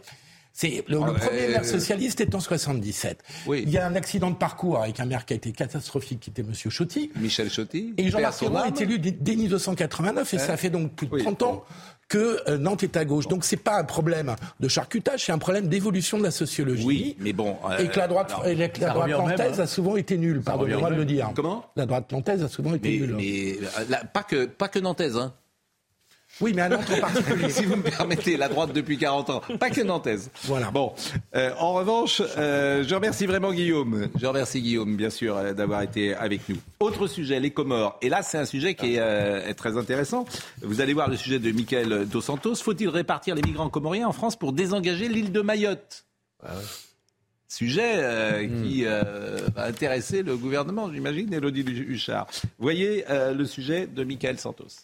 c'est le, ah, premier maire socialiste est en 77. Il y a un accident de parcours avec un maire qui a été catastrophique, qui était Monsieur Chotti. Michel Chotti. Et Jean-Marc Ayrault est élu dès 1989 et ça fait donc plus de 30 ans que euh, Nantes est à gauche. Donc c'est pas un problème de charcutage, c'est un problème d'évolution de la sociologie. Oui, mais bon. Euh, et que la droite, la, droite nantaise hein. a souvent été nulle. Pardonnez-moi de le dire. Comment? La droite nantaise a souvent été nulle. Mais euh, pas que pas que nantaise. Hein. Oui, mais à Nantes en particulier. si vous me permettez, la droite depuis 40 ans, pas que nantaise. Voilà. Bon, euh, en revanche, euh, je remercie vraiment Guillaume. Je remercie Guillaume, bien sûr, euh, d'avoir été avec nous. Autre sujet, les Comores. Et là, c'est un sujet qui est, très intéressant. Vous allez voir le sujet de Michael Dos Santos. Faut-il répartir les migrants comoriens en France pour désengager l'île de Mayotte? Ah Sujet hmm. qui va intéresser le gouvernement, j'imagine, Elodie Huchard. Voyez le sujet de Michael Santos.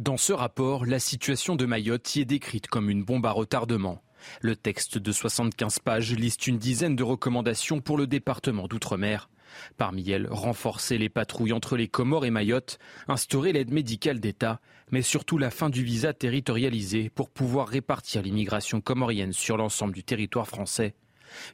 Dans ce rapport, la situation de Mayotte y est décrite comme une bombe à retardement. Le texte de 75 pages liste une dizaine de recommandations pour le département d'outre-mer. Parmi elles, renforcer les patrouilles entre les Comores et Mayotte, instaurer l'aide médicale d'État, mais surtout la fin du visa territorialisé pour pouvoir répartir l'immigration comorienne sur l'ensemble du territoire français.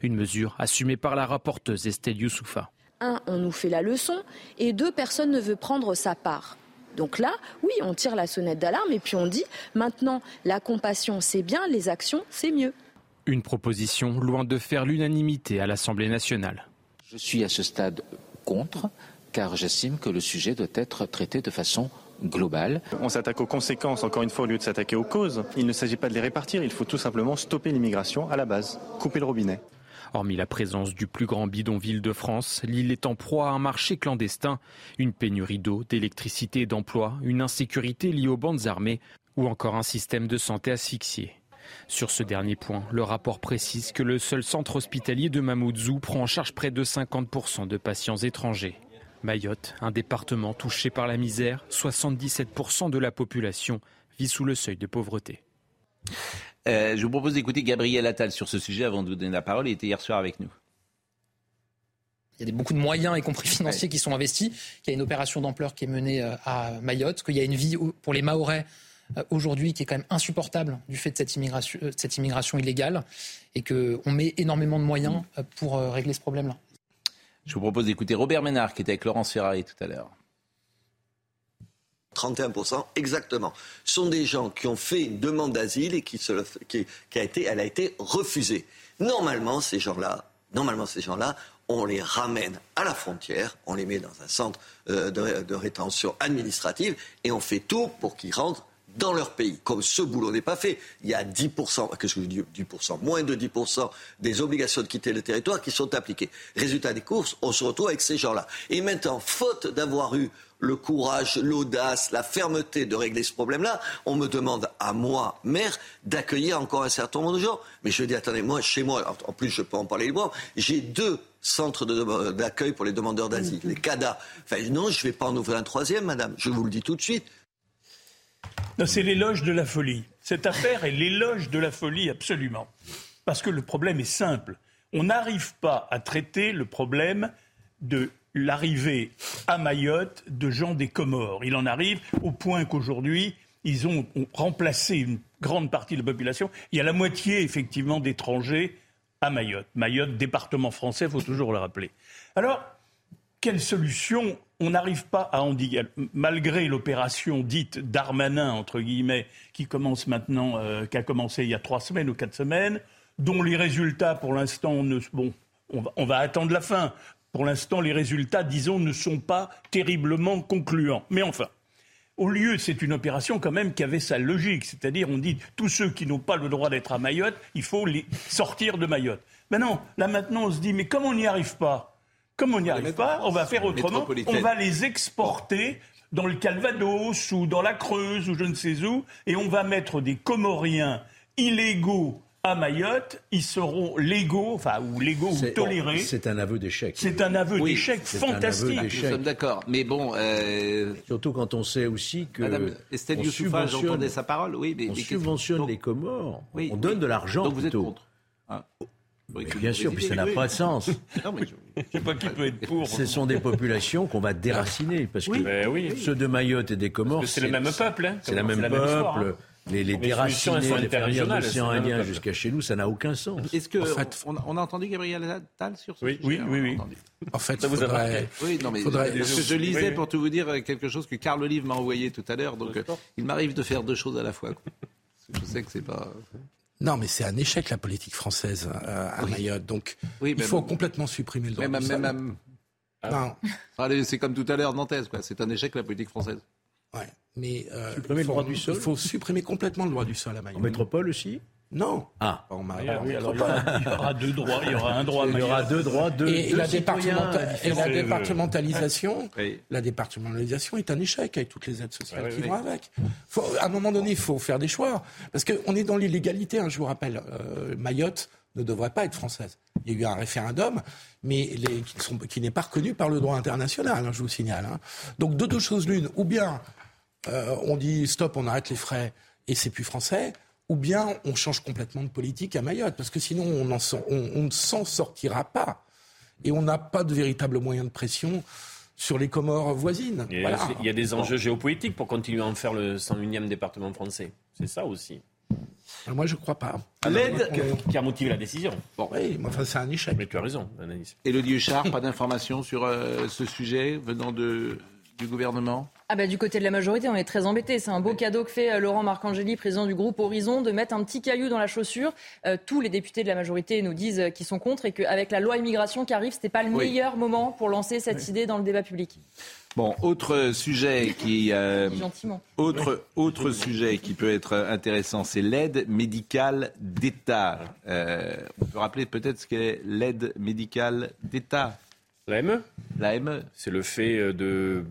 Une mesure assumée par la rapporteuse Estelle Youssoufa. Un, on nous fait la leçon, et deux, personne ne veut prendre sa part. Donc là, oui, on tire la sonnette d'alarme et puis on dit maintenant, la compassion, c'est bien, les actions, c'est mieux. Une proposition loin de faire l'unanimité à l'Assemblée nationale. Je suis à ce stade contre, car j'estime que le sujet doit être traité de façon globale. On s'attaque aux conséquences, encore une fois, au lieu de s'attaquer aux causes. Il ne s'agit pas de les répartir, il faut tout simplement stopper l'immigration à la base, couper le robinet. Hormis la présence du plus grand bidonville de France, l'île est en proie à un marché clandestin, une pénurie d'eau, d'électricité et d'emploi, une insécurité liée aux bandes armées. ou encore un système de santé asphyxié. Sur ce dernier point, le rapport précise que le seul centre hospitalier de Mamoudzou prend en charge près de 50% de patients étrangers. Mayotte, un département touché par la misère, 77% de la population vit sous le seuil de pauvreté. Euh, je vous propose d'écouter Gabriel Attal sur ce sujet avant de vous donner la parole. Il était hier soir avec nous. Il y a beaucoup de moyens, y compris financiers, qui sont investis. Il y a une opération d'ampleur qui est menée euh, à Mayotte, qu'il y a une vie pour les Mahorais euh, aujourd'hui qui est quand même insupportable du fait de cette immigration, cette immigration illégale et qu'on met énormément de moyens pour régler ce problème-là. Je vous propose d'écouter Robert Ménard qui était avec Laurence Ferrari tout à l'heure. 31% exactement, sont des gens qui ont fait une demande d'asile et qui, a été, refusée. Normalement, ces gens-là, normalement, ces gens-là, on les ramène à la frontière, on les met dans un centre euh, de, rétention administrative et on fait tout pour qu'ils rentrent dans leur pays. Comme ce boulot n'est pas fait, il y a 10%, qu'est-ce que je dis 10%, moins de 10% des obligations de quitter le territoire qui sont appliquées. Résultat des courses, on se retrouve avec ces gens-là. Et maintenant, faute d'avoir eu le courage, l'audace, la fermeté de régler ce problème-là, on me demande à moi, maire, d'accueillir encore un certain nombre de gens. Mais je dis, attendez, moi, chez moi, en plus je peux en parler moi, j'ai deux centres d'accueil pour les demandeurs d'asile, les CADA. Enfin, non, je ne vais pas en ouvrir un troisième, madame, je vous le dis tout de suite. C'est l'éloge de la folie. Cette affaire est l'éloge de la folie, absolument. Parce que le problème est simple. On n'arrive pas à traiter le problème de l'arrivée à Mayotte de gens des Comores. Il en arrive au point qu'aujourd'hui, ils ont, remplacé une grande partie de la population. Il y a la moitié, effectivement, d'étrangers à Mayotte. Mayotte, département français, il faut toujours le rappeler. Alors, quelle solution on n'arrive pas à endiguer, malgré l'opération dite Darmanin, entre guillemets, qui commence maintenant, euh, qui a commencé il y a trois semaines ou quatre semaines, dont les résultats, pour l'instant, ne, bon, on va, attendre la fin. Pour l'instant, les résultats, disons, ne sont pas terriblement concluants. Mais enfin, au lieu, c'est une opération quand même qui avait sa logique. C'est-à-dire, on dit, tous ceux qui n'ont pas le droit d'être à Mayotte, il faut les sortir de Mayotte. Mais non, là maintenant, on se dit, mais comment on n'y arrive pas comme on n'y arrive pas, on va faire autrement. On va les exporter dans le Calvados ou dans la Creuse ou je ne sais où, et on va mettre des Comoriens illégaux à Mayotte, ils seront légaux, enfin, ou légaux ou tolérés. c'est un aveu d'échec. C'est un aveu d'échec fantastique. Nous sommes d'accord. Mais bon. Euh, Surtout quand on sait aussi que. Madame Estelle Youssoufa, j'entendais sa parole. Oui, mais, on subventionne les Comores. on donne de l'argent. Donc vous êtes contre ah bien sûr, puis ça n'a pas de sens. Non, mais je ne sais pas qui peut être pour. Ce sont des populations qu'on va déraciner. Parce que ben ceux de Mayotte et des Comores. C'est le même peuple. Hein, c'est le même peuple. Hein. Les, les déraciner, les faire venir l'océan Indien jusqu'à chez nous, ça n'a aucun sens. Est-ce que on, a entendu Gabriel Attal sur ce oui, Oui, oui, oui. En fait, ça vous faudrait... Oui, non, mais je lisais pour tout vous dire quelque chose que Carl Olive m'a envoyé tout à l'heure. Donc, il m'arrive de faire deux choses à la fois. Je sais que c'est pas. Non, mais c'est un échec la politique française euh, à Mayotte. Donc, il faut complètement supprimer le droit du sol. Même, ah. Allez, c'est comme tout à l'heure Nantes, quoi. C'est un échec la politique française. Ouais, mais euh, supprimer le droit du sol. Il faut supprimer complètement le droit du sol à Mayotte. En métropole aussi. Non. Ah. En ah alors, il, y aura, deux droits. Il y aura un droit. Il y aura deux droits. Deux, et, la, départementalisation, la départementalisation est un échec avec toutes les aides sociales qui vont avec. Faut, à un moment donné, il faut faire des choix parce qu'on est dans l'illégalité. Hein, je vous rappelle, euh, Mayotte ne devrait pas être française. Il y a eu un référendum, mais les, qui, sont, qui n'est pas reconnu par le droit international. Hein, je vous signale. Hein. Donc de deux choses l'une, ou bien euh, on dit stop, on arrête les frais et c'est plus français ou bien on change complètement de politique à Mayotte, parce que sinon on, ne s'en sortira pas. Et on n'a pas de véritable moyen de pression sur les Comores voisines. Il y a des enjeux géopolitiques pour continuer à en faire le 101e département français. C'est ça aussi. Moi, je ne crois pas. L'aide qui a motivé la décision. Bon. Oui, mais enfin, c'est un échec. Mais tu as raison, Anaïs. Elodie Huchard, pas d'informations sur euh, ce sujet venant de, du gouvernement ah bah, du côté de la majorité, on est très embêtés. C'est un beau cadeau que fait euh, Laurent Marcangeli, président du groupe Horizon, de mettre un petit caillou dans la chaussure. Euh, tous les députés de la majorité nous disent euh, qu'ils sont contre et qu'avec la loi immigration qui arrive, ce n'était pas le meilleur moment pour lancer cette idée dans le débat public. Bon, autre sujet qui autre autre sujet qui peut être intéressant, c'est l'aide médicale d'État. on peut rappeler peut-être ce qu'est l'aide médicale d'État. L'AME L'AME. C'est le fait de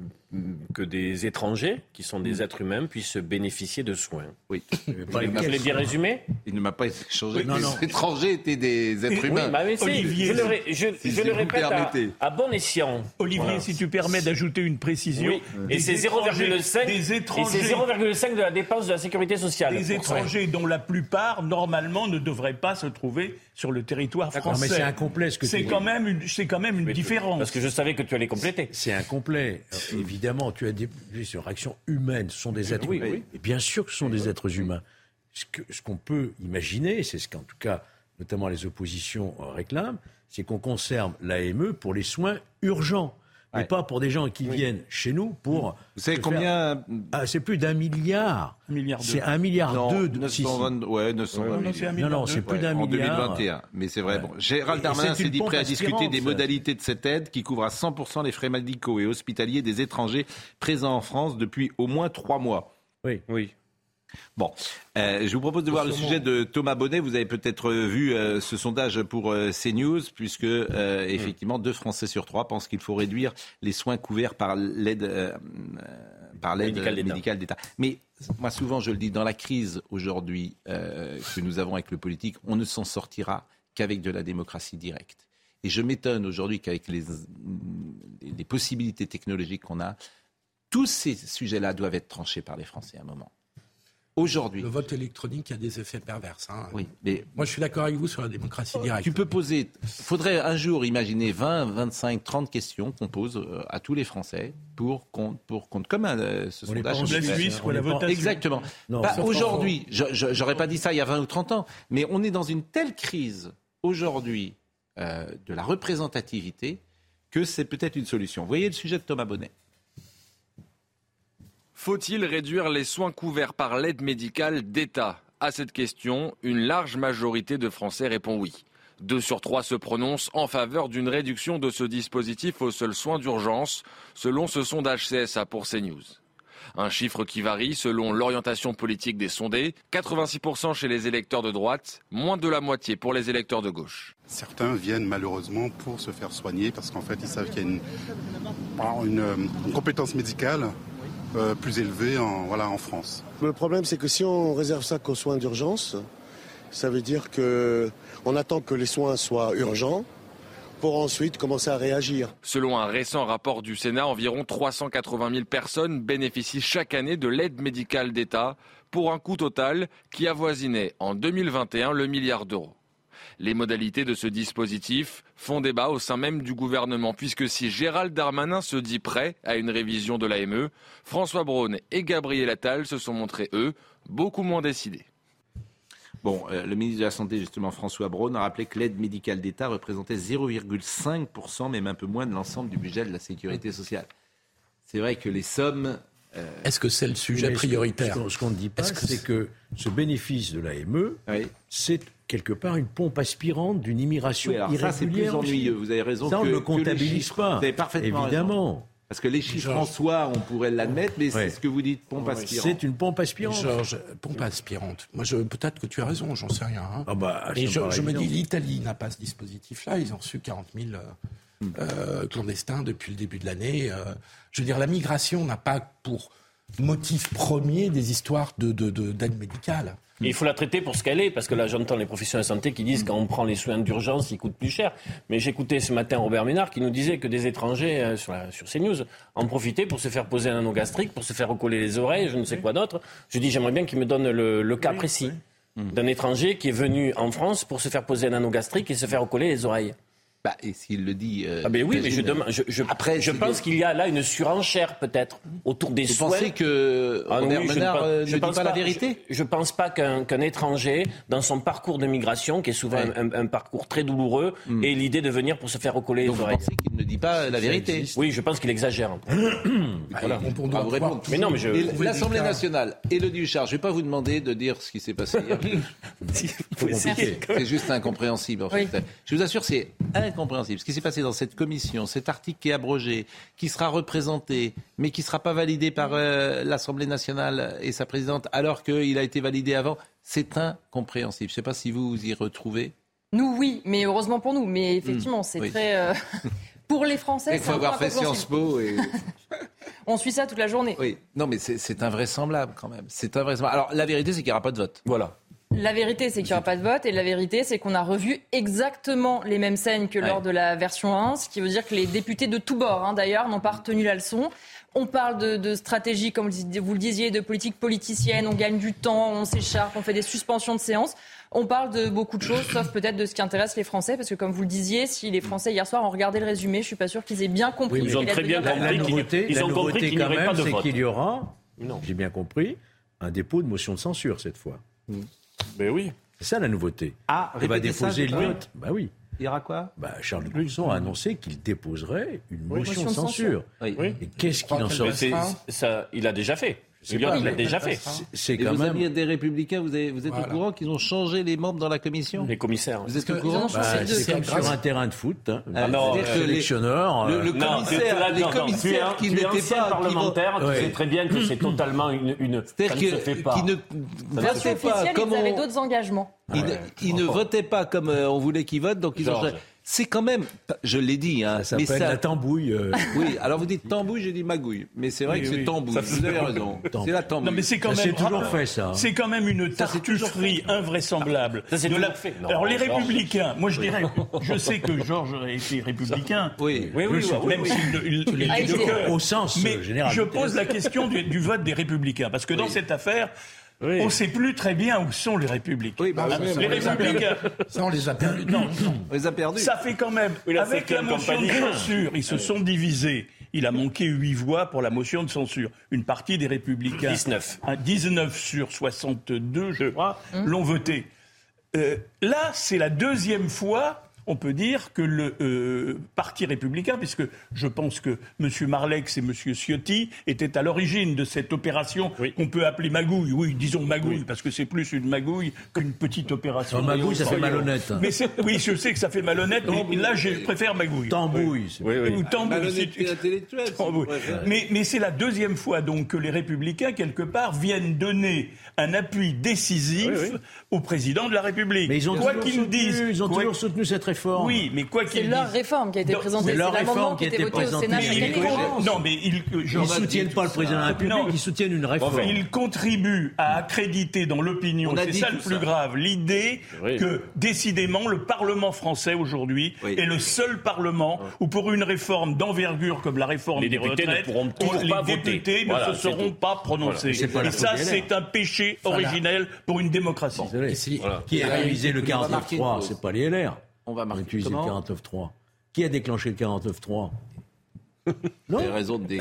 que des étrangers, qui sont des êtres humains, puissent bénéficier de soins. Oui. Vous voulez bien résumer? Il ne m'a pas changé. Non, non. Les étrangers étaient des êtres humains. Bah, Olivier, je le, répète à, bon escient. Olivier, si tu permets d'ajouter une précision. Et c'est 0,5 de la dépense de la sécurité sociale. Des étrangers dont la plupart, normalement, ne devraient pas se trouver sur le territoire français. mais c'est incomplet ce que C'est quand même une, c'est quand même une différence. Parce que je savais que tu allais compléter. C'est incomplet. évidemment, tu as dit sur action humaine. Ce sont des êtres humains. Et bien sûr que ce sont des êtres humains. Ce, qu'on peut imaginer, c'est ce qu'en tout cas, notamment les oppositions réclament, c'est qu'on conserve l'AME pour les soins urgents mais pas pour des gens qui viennent chez nous pour. Vous savez combien ah, C'est plus d'un milliard. Un milliard C'est un milliard deux. De... 920... Ouais, 920 Non, non, c'est plus d'un milliard. En 2021. Mais c'est vrai. Bon, Gérald Darmanin s'est dit prêt à discuter des modalités de cette aide qui couvre à 100% les frais médicaux et hospitaliers des étrangers présents en France depuis au moins trois mois. Oui. Oui. Bon, euh, je vous propose de voir le sujet de Thomas Bonnet. Vous avez peut-être vu euh, ce sondage pour euh, CNews, puisque effectivement deux Français sur trois pensent qu'il faut réduire les soins couverts par l'aide par l'aide médicale d'État. Mais moi, souvent, je le dis, dans la crise aujourd'hui que nous avons avec le politique, on ne s'en sortira qu'avec de la démocratie directe. Et je m'étonne aujourd'hui qu'avec les, les possibilités technologiques qu'on a, tous ces sujets-là doivent être tranchés par les Français à un moment aujourd'hui. Le vote électronique a des effets pervers. Hein. Oui, mais moi je suis d'accord avec vous sur la démocratie directe. Tu peux poser. Faudrait un jour imaginer 20, 25, 30 questions qu'on pose euh, à tous les Français pour compte pour compte comme euh, ce sondage. La Suisse ou la votation. Exactement. Bah, aujourd'hui, j'aurais pas dit ça il y a 20 ou 30 ans, mais on est dans une telle crise aujourd'hui euh, de la représentativité que c'est peut-être une solution. Vous voyez le sujet de Thomas Bonnet. Faut-il réduire les soins couverts par l'aide médicale d'État? À cette question, une large majorité de Français répond oui. Deux sur trois se prononcent en faveur d'une réduction de ce dispositif aux seuls soins d'urgence, selon ce sondage CSA pour CNews. Un chiffre qui varie selon l'orientation politique des sondés. 86% chez les électeurs de droite, moins de la moitié pour les électeurs de gauche. Certains viennent malheureusement pour se faire soigner parce qu'en fait ils savent qu'il y a une, une compétence médicale euh, plus élevé en, voilà, en France. Le problème, c'est que si on réserve ça qu'aux soins d'urgence, ça veut dire qu'on attend que les soins soient urgents pour ensuite commencer à réagir. Selon un récent rapport du Sénat, environ 380 000 personnes bénéficient chaque année de l'aide médicale d'État pour un coût total qui avoisinait en 2021 le milliard d'euros. Les modalités de ce dispositif font débat au sein même du gouvernement, puisque si Gérald Darmanin se dit prêt à une révision de l'AME, François Braun et Gabriel Attal se sont montrés, eux, beaucoup moins décidés. Bon, euh, le ministre de la Santé, justement, François Braun, a rappelé que l'aide médicale d'État représentait 0,5%, même un peu moins de l'ensemble du budget de la sécurité sociale. C'est vrai que les sommes euh, Est-ce que c'est le sujet prioritaire Ce qu'on ne dit pas, c'est que ce bénéfice de l'AME, c'est quelque part une pompe aspirante d'une immigration oui, Ça, c'est plus ennuyeux. Vous avez raison. Ça, on ne le comptabilise pas. Vous avez parfaitement Évidemment. Parce que les chiffres en soi, on pourrait l'admettre, mais c'est ce que vous dites, pompe aspirante. C'est une pompe aspirante. Georges, pompe aspirante. Moi, peut-être que tu as raison, j'en sais rien. Hein. Ah bah, et je, me dis, l'Italie n'a pas ce dispositif-là. Ils ont reçu 40 000 euh, euh, clandestins depuis le début de l'année. Euh, je veux dire, la migration n'a pas pour motif premier des histoires d'aide de, de, médicale. Il faut la traiter pour ce qu'elle est, parce que là j'entends les professionnels de santé qui disent quand on prend les soins d'urgence, ils coûtent plus cher. Mais j'écoutais ce matin Robert Ménard qui nous disait que des étrangers euh, sur, sur CNews en profitaient pour se faire poser un anneau gastrique, pour se faire recoller les oreilles, je ne sais quoi d'autre. Je dis j'aimerais bien qu'il me donne le, cas précis d'un étranger qui est venu en France pour se faire poser un anneau gastrique et se faire recoller les oreilles. Bah, et s'il le dit. Euh, ah ben oui, mais je, demande, je, je, Après, je pense qu'il y a là une surenchère peut-être autour des Vous soins. Vous pensez que ah, oui, Menard ne, euh, ne dit pas, la vérité Je ne pense pas qu'un étranger, dans son parcours de migration, qui est souvent un, un, parcours très douloureux, hmm. ait l'idée de venir pour se faire recoller Donc les oreilles. Vous pensez qu'il ne dit pas la vérité Oui, je pense qu'il exagère. voilà. On, on vous répondre. Mais non, mais je. L'Assemblée nationale, Elodie Huchard, je ne vais pas vous demander de dire ce qui s'est passé hier. c'est juste incompréhensible. En fait. Je vous assure, c'est incompréhensible. Ce qui s'est passé dans cette commission, cet article qui est abrogé, qui sera représenté, mais qui ne sera pas validé par euh, l'Assemblée nationale et sa présidente, alors qu'il a été validé avant, c'est incompréhensible. Je ne sais pas si vous vous y retrouvez. Nous, oui, mais heureusement pour nous. Mais effectivement, hmm, c'est très. Euh, pour les Français, Il faut avoir fait Sciences Po. Et... On suit ça toute la journée. Oui, non, mais c'est invraisemblable quand même. C'est invraisemblable. Alors, la vérité, c'est qu'il n'y aura pas de vote. Voilà. La vérité, c'est qu'il n'y aura pas de vote. Et la vérité, c'est qu'on a revu exactement les mêmes scènes que lors de la version 1. Ce qui veut dire que les députés de tous bords, hein, d'ailleurs, n'ont pas retenu la leçon. On parle de, de, stratégie, comme vous le disiez, de politique politicienne. On gagne du temps, on s'écharpe, on fait des suspensions de séance. On parle de beaucoup de choses, sauf peut-être de ce qui intéresse les Français, parce que comme vous le disiez, si les Français hier soir ont regardé le résumé, je suis pas sûr qu'ils aient bien compris. ils ont très bien compris. La, nouveauté, ils ont compris qu'il n'y aurait pas de c'est qu'il y aura, j'ai bien compris, un dépôt de motion de censure cette fois. Mais ben oui. C'est ça la nouveauté. Ah, il va déposer le Bah oui. Il aura quoi? Bah, Charles Clusson a annoncé qu'il déposerait une motion, de censure. Oui. Et qu'est-ce qu'il en sort? ça, Il a déjà fait. Il l'a déjà fait. C'est quand vous même. des républicains, vous, avez, vous êtes au courant qu'ils ont changé les membres dans la commission Les commissaires. Vous êtes au courant bah, C'est comme sur un terrain de foot. Hein. Ah non, euh, sélectionneur. Le, le commissaire, les commissaires qui n'étaient pas parlementaires, tu sais très bien que c'est totalement une. une C'est-à-dire qui ne votaient pas comme ils avaient d'autres engagements. Ils ne votaient pas comme euh, on voulait qu'ils votent, donc ils ont c'est quand même, je l'ai dit, hein, ça s'appelle la tambouille. Euh. Oui, alors vous dites tambouille, j'ai dit magouille, mais c'est vrai que c'est tambouille. Vous avez raison. C'est la tambouille. Non, mais c'est quand même. C'est toujours fait ça. Hein. C'est quand même une tartufferie invraisemblable. Ça, c'est la... fait. alors les républicains, moi je dirais, je sais que Georges a été républicain. Oui, oui, oui, même s'il au sens mais général. Je pose la question du, du vote des républicains parce que dans cette affaire. On ne sait plus très bien où sont les républicains. Oui, bah, les républicains. Ça, on les a perdus. Non, On les a perdus. Ça fait quand même. avec la motion de censure, ils se sont divisés. Il a manqué 8 voix pour la motion de censure. Une partie des républicains. 19. 19 sur 62, je crois, hum. l'ont voté. Euh, là, c'est la deuxième fois on peut dire que le euh, Parti républicain, puisque je pense que M. Marlex et M. Ciotti étaient à l'origine de cette opération qu'on peut appeler magouille. Oui, disons magouille, parce que c'est plus une magouille qu'une petite opération. Non, magouille, ça fait malhonnête. Mais oui, je sais que ça fait malhonnête, mais là, je préfère magouille. Tambouille. Oui, oui. Ou tambouille. Mais, mais c'est la deuxième fois donc que les républicains, quelque part, viennent donner un appui décisif au président de la République. Mais ils ont, quoi qu'ils disent, ils ont toujours soutenu cette réforme. Oui, mais quoi qu'ils disent. C'est leur réforme qui a été présentée. C'est leur réforme qui a été présentée. Non, mais ils ne soutiennent pas le président de la République, ils soutiennent une réforme. Ils contribuent à accréditer dans l'opinion, c'est ça le plus grave, l'idée que décidément le Parlement français aujourd'hui est le seul Parlement où pour une réforme d'envergure comme la réforme les députés ne pourront les députés ne se seront pas prononcés. Et ça, c'est un péché originel pour une démocratie. Qui a réalisé le 49-3 C'est pas les LR. On va marquer utiliser le 49-3. Qui a déclenché le 49-3 vous avez raison de,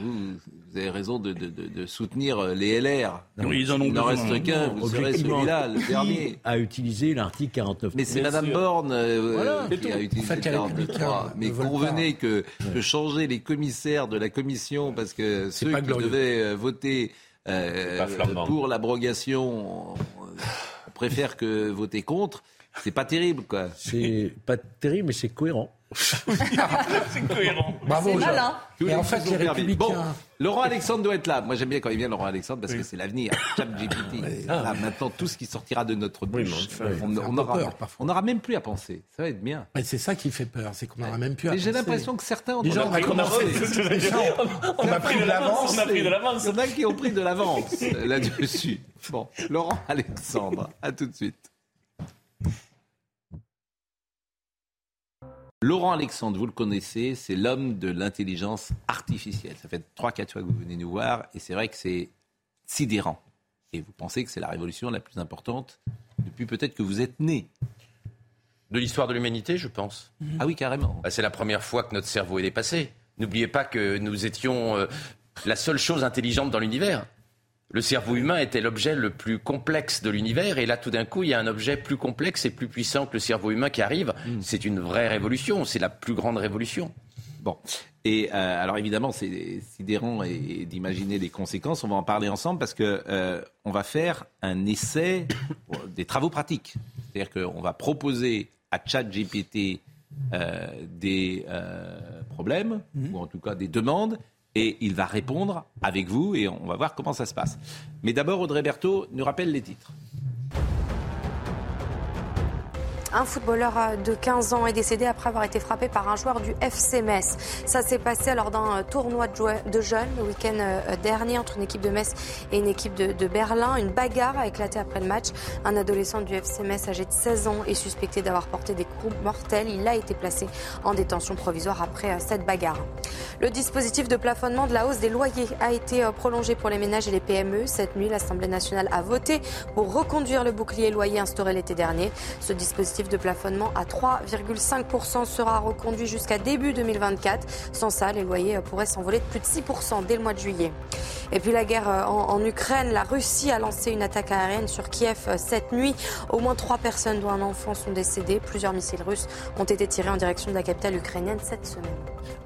vous, avez raison de, de, soutenir les LR. Oui, ils en ont Il n'en reste qu'un, vous serez celui-là, le dernier. a utilisé l'article 49 Mais c'est Mme Borne euh, qui a utilisé le 49 Mais convenez que, que changer les commissaires de la commission, parce que ceux qui devaient euh, voter euh, pour l'abrogation, on préfère que voter contre. C'est pas terrible, quoi. C'est pas terrible, mais c'est cohérent. c'est cohérent. Bravo, c'est malin. Et en fait, les républicains... Bon, Laurent Alexandre doit être là. Moi, j'aime bien quand il vient, Laurent Alexandre, parce que c'est l'avenir. Ah, maintenant, tout ce qui sortira de notre bouche, on, aura, on n'aura même plus à penser. Ça va être bien. c'est ça qui fait peur, c'est qu'on n'aura même plus à penser. J'ai l'impression que certains ont Déjà, commencé. On a pris de l'avance. On a pris de l'avance. Il y en a qui ont pris de l'avance là-dessus. Bon, Laurent Alexandre, à tout de suite. Laurent Alexandre, vous le connaissez, c'est l'homme de l'intelligence artificielle. Ça fait 3-4 fois que vous venez nous voir et c'est vrai que c'est sidérant. Et vous pensez que c'est la révolution la plus importante depuis peut-être que vous êtes né De l'histoire de l'humanité, je pense. Ah oui, carrément. Bah, c'est la première fois que notre cerveau est dépassé. N'oubliez pas que nous étions euh, la seule chose intelligente dans l'univers le cerveau humain était l'objet le plus complexe de l'univers, et là, tout d'un coup, il y a un objet plus complexe et plus puissant que le cerveau humain qui arrive. Hmm. C'est une vraie révolution, c'est la plus grande révolution. Bon. Et euh, alors évidemment, c'est sidérant et, d'imaginer les conséquences. On va en parler ensemble parce que euh, on va faire un essai des travaux pratiques. C'est-à-dire qu'on va proposer à ChatGPT euh, des problèmes hmm. ou en tout cas des demandes et il va répondre avec vous et on va voir comment ça se passe. Mais d'abord, Audrey Berthaud nous rappelle les titres. Un footballeur de 15 ans est décédé après avoir été frappé par un joueur du FC Metz. Ça s'est passé lors d'un tournoi de jeunes le week-end euh, dernier entre une équipe de Metz et une équipe de, Berlin. Une bagarre a éclaté après le match. Un adolescent du FC Metz âgé de 16 ans est suspecté d'avoir porté des coups mortels. Il a été placé en détention provisoire après euh, cette bagarre. Le dispositif de plafonnement de la hausse des loyers a été euh, prolongé pour les ménages et les PME. Cette nuit, l'Assemblée nationale a voté pour reconduire le bouclier loyer instauré l'été dernier. Ce dispositif de plafonnement à 3,5% sera reconduit jusqu'à début 2024. Sans ça, les loyers pourraient s'envoler de plus de 6% dès le mois de juillet. Et puis la guerre euh, en, Ukraine, la Russie a lancé une attaque aérienne sur Kiev euh, cette nuit. Au moins trois personnes, dont un enfant, sont décédées. Plusieurs missiles russes ont été tirés en direction de la capitale ukrainienne cette semaine.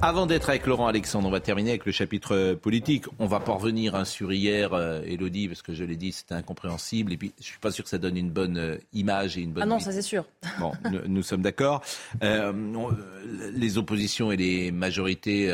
Avant d'être avec Laurent Alexandre, on va terminer avec le chapitre euh, politique. On va pas revenir hein, sur hier, Elodie, parce que je l'ai dit, c'était incompréhensible. Et puis, je suis pas sûr que ça donne une bonne image et une bonne. Ah non, ça c'est sûr. Bon, nous, sommes d'accord. les oppositions et les majorités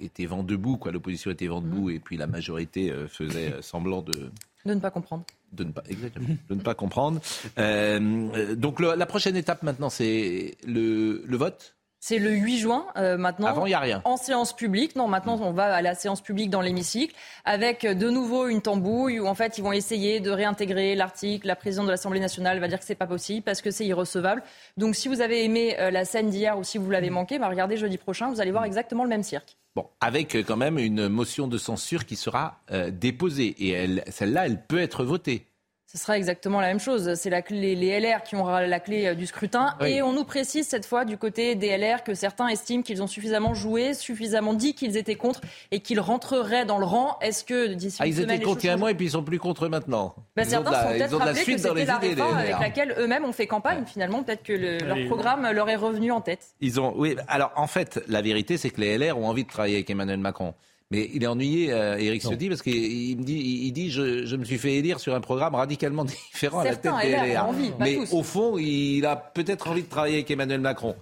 étaient vent debout, quoi. L'opposition était vent debout, mmh. et puis la majorité euh, faisait euh, semblant de... De ne pas comprendre. De ne pas, exactement, de ne pas comprendre. Euh, donc la prochaine étape maintenant, c'est le, le vote c'est le 8 juin maintenant. Avant, il n'y a rien. En séance publique. Non, maintenant, on va à la séance publique dans l'hémicycle avec de nouveau une tambouille où en fait, ils vont essayer de réintégrer l'article. La présidente de l'Assemblée nationale va dire que c'est pas possible parce que c'est irrecevable. Donc, si vous avez aimé la scène d'hier ou si vous l'avez manqué, bah, regardez jeudi prochain, vous allez voir exactement le même cirque. Bon, avec euh, quand même une motion de censure qui sera euh, déposée. Et celle-là, elle peut être votée. Ce sera exactement la même chose. C'est la clé, les LR qui auront la clé euh, du scrutin. Et on nous précise cette fois du côté des LR que certains estiment qu'ils ont suffisamment joué, suffisamment dit qu'ils étaient contre et qu'ils rentreraient dans le rang. Est-ce que d'ici ah, ils étaient contre il y a un mois et puis ils sont plus contre maintenant. Ben, certains sont peut-être rappelés que c'était la réforme avec laquelle eux-mêmes ont fait campagne. Finalement, peut-être que leur programme leur est revenu en tête. Ils ont, oui. Alors en fait, la vérité, c'est que les LR ont envie de travailler avec Emmanuel Macron. Mais il est ennuyé, euh, Éric Ciotti, parce qu'il me dit, il dit je, je, me suis fait élire sur un programme radicalement différent à la tête des LR. Mais au fond, il a peut-être envie de travailler avec Emmanuel Macron.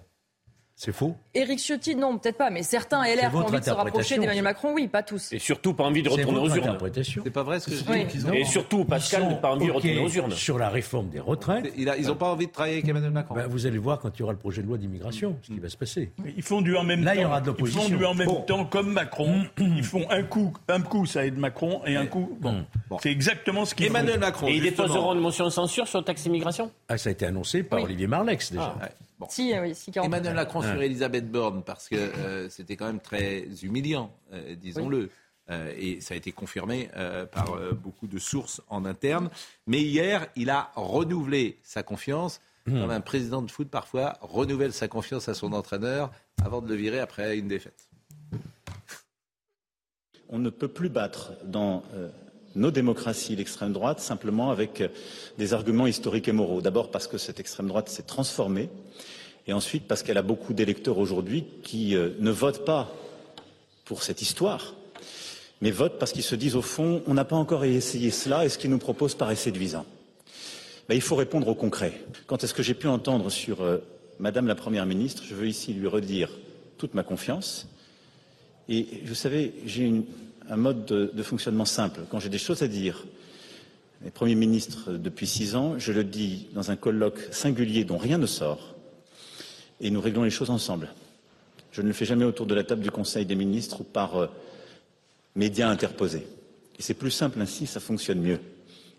C'est faux Éric Ciotti, non, peut-être pas, mais certains LR ont envie de se rapprocher d'Emmanuel Macron, oui, pas tous. Et surtout pas envie de retourner aux urnes. C'est pas vrai ce que je dis. Et surtout, Pascal, n'a pas envie de retourner aux urnes. Sur la réforme des retraites. ils n'ont pas envie de travailler avec Emmanuel Macron. Ben, vous allez voir quand il y aura le projet de loi d'immigration, ce qui va se passer. ils font du en même Là, temps. il y aura de l'opposition. Ils font du en même temps comme Macron. ils font un coup, un coup, ça aide Macron, et un coup. Bon. C'est exactement ce qu'ils Emmanuel Macron. Et ils déposeront une motion de censure sur le taxe immigration? Ah, ça a été annoncé par Olivier Marlex déjà. Ah. Si, oui, si, Emmanuel Macron sur Elisabeth Borne, parce que euh, c'était quand même très humiliant, euh, disons-le. Euh, et ça a été confirmé par beaucoup de sources en interne. Mais hier, il a renouvelé sa confiance, mmh. comme un président de foot parfois renouvelle sa confiance à son entraîneur avant de le virer après une défaite. On ne peut plus battre dans nos démocraties l'extrême droite simplement avec des arguments historiques et moraux. D'abord parce que cette extrême droite s'est transformée et ensuite parce qu'elle a beaucoup d'électeurs aujourd'hui qui euh, ne votent pas pour cette histoire, mais votent parce qu'ils se disent au fond on n'a pas encore essayé cela et ce qu'ils nous proposent paraît séduisant. Il faut répondre au concret. Quand est-ce que j'ai pu entendre sur euh, Madame la Première ministre Je veux ici lui redire toute ma confiance. Et vous savez, j'ai un mode de, de, fonctionnement simple. Quand j'ai des choses à dire, les Premiers ministres depuis six ans, je le dis dans un colloque singulier dont rien ne sort et nous réglons les choses ensemble. Je ne le fais jamais autour de la table du Conseil des ministres ou par euh, médias interposés. Et c'est plus simple ainsi, ça fonctionne mieux.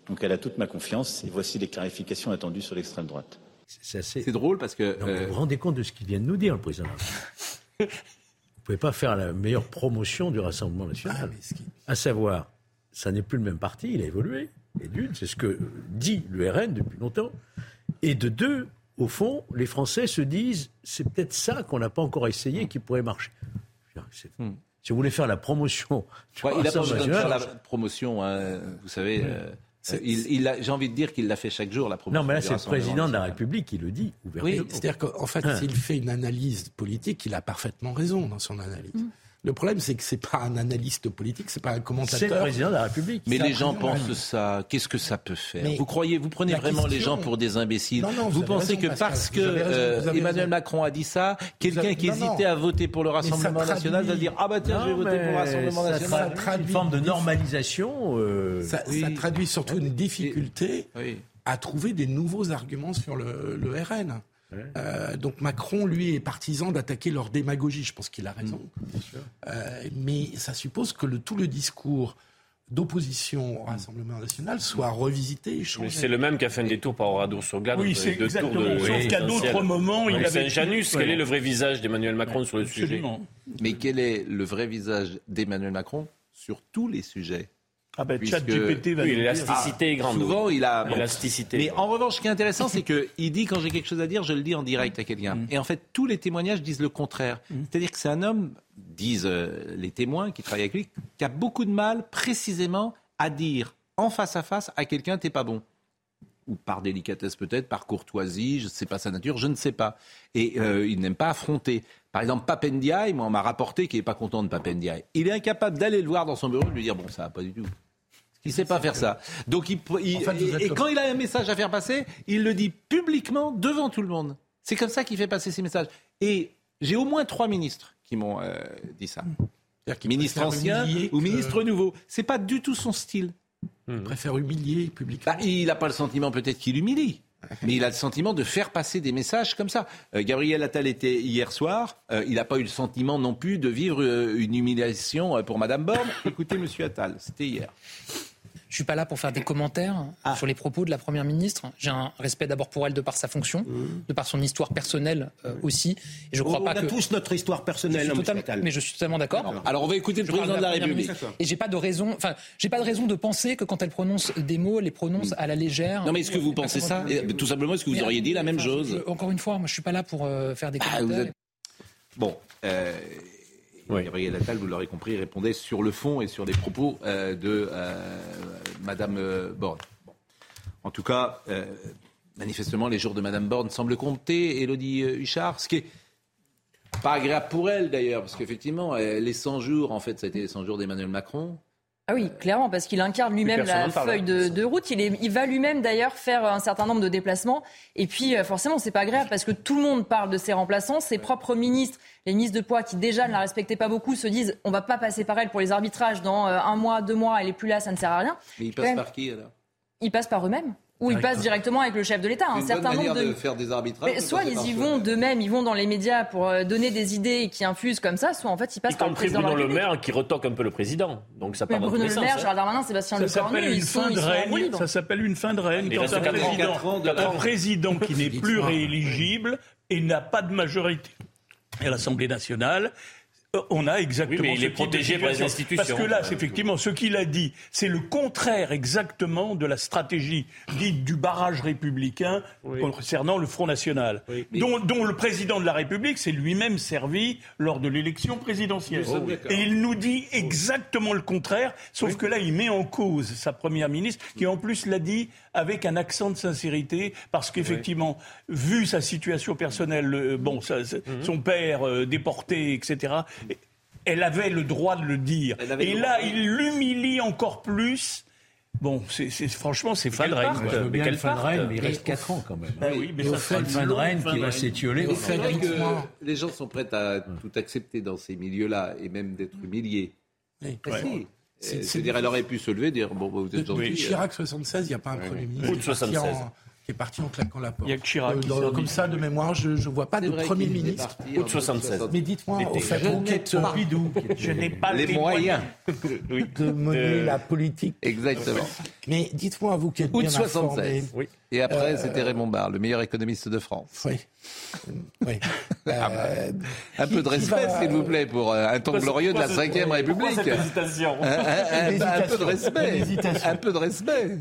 Donc elle a toute ma confiance et voici les clarifications attendues sur l'extrême droite. C'est assez... drôle parce que... Vous vous euh, rendez compte de ce qu'il vient de nous dire, le président Vous pouvez pas faire la meilleure promotion du Rassemblement national. Ah, à savoir, ça n'est plus le même parti, il a évolué. Et d'une, c'est ce que dit le RN depuis longtemps. Et de deux, au fond, les Français se disent c'est peut-être ça qu'on n'a pas encore essayé qui pourrait marcher. Hmm. Si vous voulez faire la promotion, il a pas besoin de faire la promotion, hein, vous savez. Euh, il, j'ai envie de dire qu'il l'a fait chaque jour, la promotion. Non, mais là, c'est le président de la République qui le dit ouvertement. Oui, c'est-à-dire qu'en fait, hein. s'il fait une analyse politique, il a parfaitement raison dans son analyse. Hmm. Le problème, c'est que c'est pas un analyste politique, c'est pas un commentateur. C'est le président de la République. Mais les gens pensent ça. Qu'est-ce que ça peut faire Vous croyez, vous prenez vraiment les gens pour des imbéciles Vous, pensez que parce que euh, Emmanuel Macron a dit ça, quelqu'un qui hésitait à voter pour le Rassemblement national va dire ah bah tiens, je vais voter pour le Rassemblement national. Ça une forme de normalisation. Euh, ça, traduit surtout une difficulté. à trouver des nouveaux arguments sur le, le RN. Euh, donc Macron, lui, est partisan d'attaquer leur démagogie. Je pense qu'il a raison. Mmh, euh, mais ça suppose que le, tout le discours d'opposition au Rassemblement national soit revisité et changé. C'est le même qui a fait un détour par Oradour sur Glade. Oui, c'est exactement. De... Sauf qu'à d'autres moments, il avait... Janus, quel est le vrai visage d'Emmanuel Macron sur le sujet? Mais quel est le vrai visage d'Emmanuel Macron sur tous les sujets? Ah ben, Puisque... GPT va oui, l'élasticité est grande. Souvent, il a. L'élasticité. Mais en revanche, ce qui est intéressant, c'est qu'il dit quand j'ai quelque chose à dire, je le dis en direct à quelqu'un. Mm. Et en fait, tous les témoignages disent le contraire. Mm. C'est-à-dire que c'est un homme, disent euh, les témoins qui travaillent avec lui, qui a beaucoup de mal précisément à dire en face à face à quelqu'un t'es pas bon ou par délicatesse peut-être, par courtoisie, je ne sais pas sa nature, je ne sais pas. Et euh, il n'aime pas affronter. Par exemple, Papendiaï, moi, on m'a rapporté qu'il n'est pas content de Papendiaï. Il est incapable d'aller le voir dans son bureau et de lui dire, bon, ça va pas du tout. Il ne sait pas faire ça. Donc, il, et, quand il a un message à faire passer, il le dit publiquement devant tout le monde. C'est comme ça qu'il fait passer ses messages. Et j'ai au moins trois ministres qui m'ont euh, dit ça. Ministre ancien ou ministre nouveau. C'est pas du tout son style. Il préfère humilier publiquement. Bah, il n'a pas le sentiment peut-être qu'il humilie. Mais il a le sentiment de faire passer des messages comme ça. Euh, Gabriel Attal était hier soir. Euh, il n'a pas eu le sentiment non plus de vivre une humiliation pour Madame Borne. Écoutez, Monsieur Attal, c'était hier. Je suis pas là pour faire des commentaires ah. sur les propos de la première ministre. J'ai un respect d'abord pour elle de par sa fonction, mmh. de par son histoire personnelle euh, aussi. Et je crois on pas a tous notre histoire personnelle. mais je suis totalement d'accord. Alors on va écouter le président de la, République. Et j'ai pas de raison, enfin, j'ai pas de raison de penser que quand elle prononce des mots, elle les prononce à la légère. Non mais est-ce que vous pensez ça Tout simplement, est-ce que vous auriez dit la même chose Encore une fois, moi je suis pas là pour euh, faire des ah, commentaires. Bon. Euh, Gabriel Attal, vous l'aurez compris, répondait sur le fond et sur les propos euh, de euh, Madame euh, Borne. En tout cas, manifestement, les jours de Madame Borne semblent compter. Élodie Huchard, ce qui est pas agréable pour elle d'ailleurs, parce qu'effectivement, les 100 jours, en fait, ça a été les 100 jours d'Emmanuel Macron. Ah oui, clairement, parce qu'il incarne lui-même la feuille de, route. Il, est, il va lui-même d'ailleurs faire un certain nombre de déplacements. Et puis, forcément, c'est pas agréable parce que tout le monde parle de ses remplaçants. Ses propres ministres, les ministres de poids qui déjà ne la respectaient pas beaucoup, se disent on va pas passer par elle pour les arbitrages dans un mois, deux mois, elle est plus là, ça ne sert à rien. Mais il passe par qui alors? Ils passent par eux-mêmes. Ou ils passent directement avec le chef de l'État. Un certain nombre de... faire des arbitrages. soit ils y vont d'eux-mêmes, ils vont dans les médias pour euh, donner des idées qui infusent comme ça, soit en fait ils passent par le président Bruno de Le Maire qui retoque un peu le président. Donc ça part Mais Bruno Le Maire, hein. Gérald Darmanin, Sébastien Lecornu, ils sont, ils règne, Ça s'appelle une fin de règne. Quand un président, un président qui n'est plus rééligible et n'a pas de majorité à l'Assemblée nationale on a exactement. Oui, mais il est protégé par les institutions. Parce que là, c'est effectivement, ce qu'il a dit, c'est le contraire exactement de la stratégie dite du barrage républicain concernant le Front National, dont, le président de la République s'est lui-même servi lors de l'élection présidentielle. Et il nous dit exactement le contraire, sauf que là, il met en cause sa première ministre, qui en plus l'a dit avec un accent de sincérité, parce qu'effectivement, vu sa situation personnelle, euh, bon, mhm. son père euh, déporté, etc., elle avait le droit de le dire. Et là, il l'humilie encore plus. Bon, c'est, franchement, c'est fin de règne. Mais quelle fin de règne Il reste 4 ans quand même. Ben oui, mais ça fin de règne qui va s'étioler. C'est vrai que les gens sont prêts à tout accepter dans ces milieux-là et même d'être humiliés. Oui. Ben c'est-à-dire, elle aurait pu se lever et dire Bon, vous êtes gentil. Chirac 76, il n'y a pas un Premier ministre. de 76 qui est parti en claquant la porte. Il y a que Chirac. Euh, comme ça, de mémoire, je ne vois pas de Premier ministre. Ou de 76. Mais dites-moi, au fait, vous qui êtes Pompidou, je n'ai pas les moyens de mener la politique. Exactement. Mais dites-moi, vous qui êtes bien 76. Oui. Et après, euh, c'était Raymond Barre, le meilleur économiste de France. Oui. oui. Euh, un peu de respect, s'il vous plaît, pour euh, un temps glorieux de la Ve République. un, peu de respect. Un peu de respect.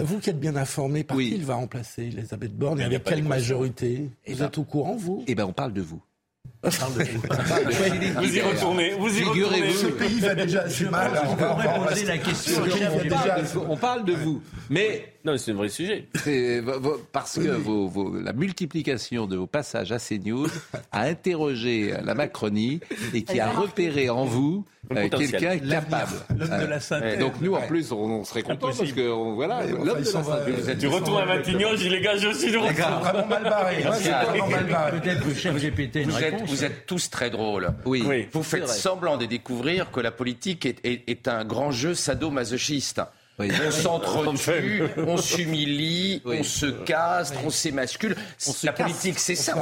vous qui êtes bien informé, par qui il va remplacer Elisabeth Borne et avec quelle majorité Vous eh êtes ben, au courant, vous? Eh bien, on parle de vous. Vous y retournez, vous y retournez. Ce pays va déjà assez mal. On pourrait poser la question. On parle de vous. Mais. Non, c'est un vrai sujet. Parce que vos, la multiplication de vos passages à CNews a interrogé la Macronie et qui a repéré en vous euh, quelqu'un capable. Donc nous, en plus, on, serait contents parce que voilà, l'homme de la synthèse. Tu retournes à Matignon, je les gars, je aussi de vraiment mal barré. Peut-être que le chef GPT une réponse. Vous êtes tous très drôles. Oui. Vous faites semblant de découvrir que la politique est, est un grand jeu sadomasochiste. On s'entretue, on s'humilie, on se casse, on s'émascule. La politique, c'est ça.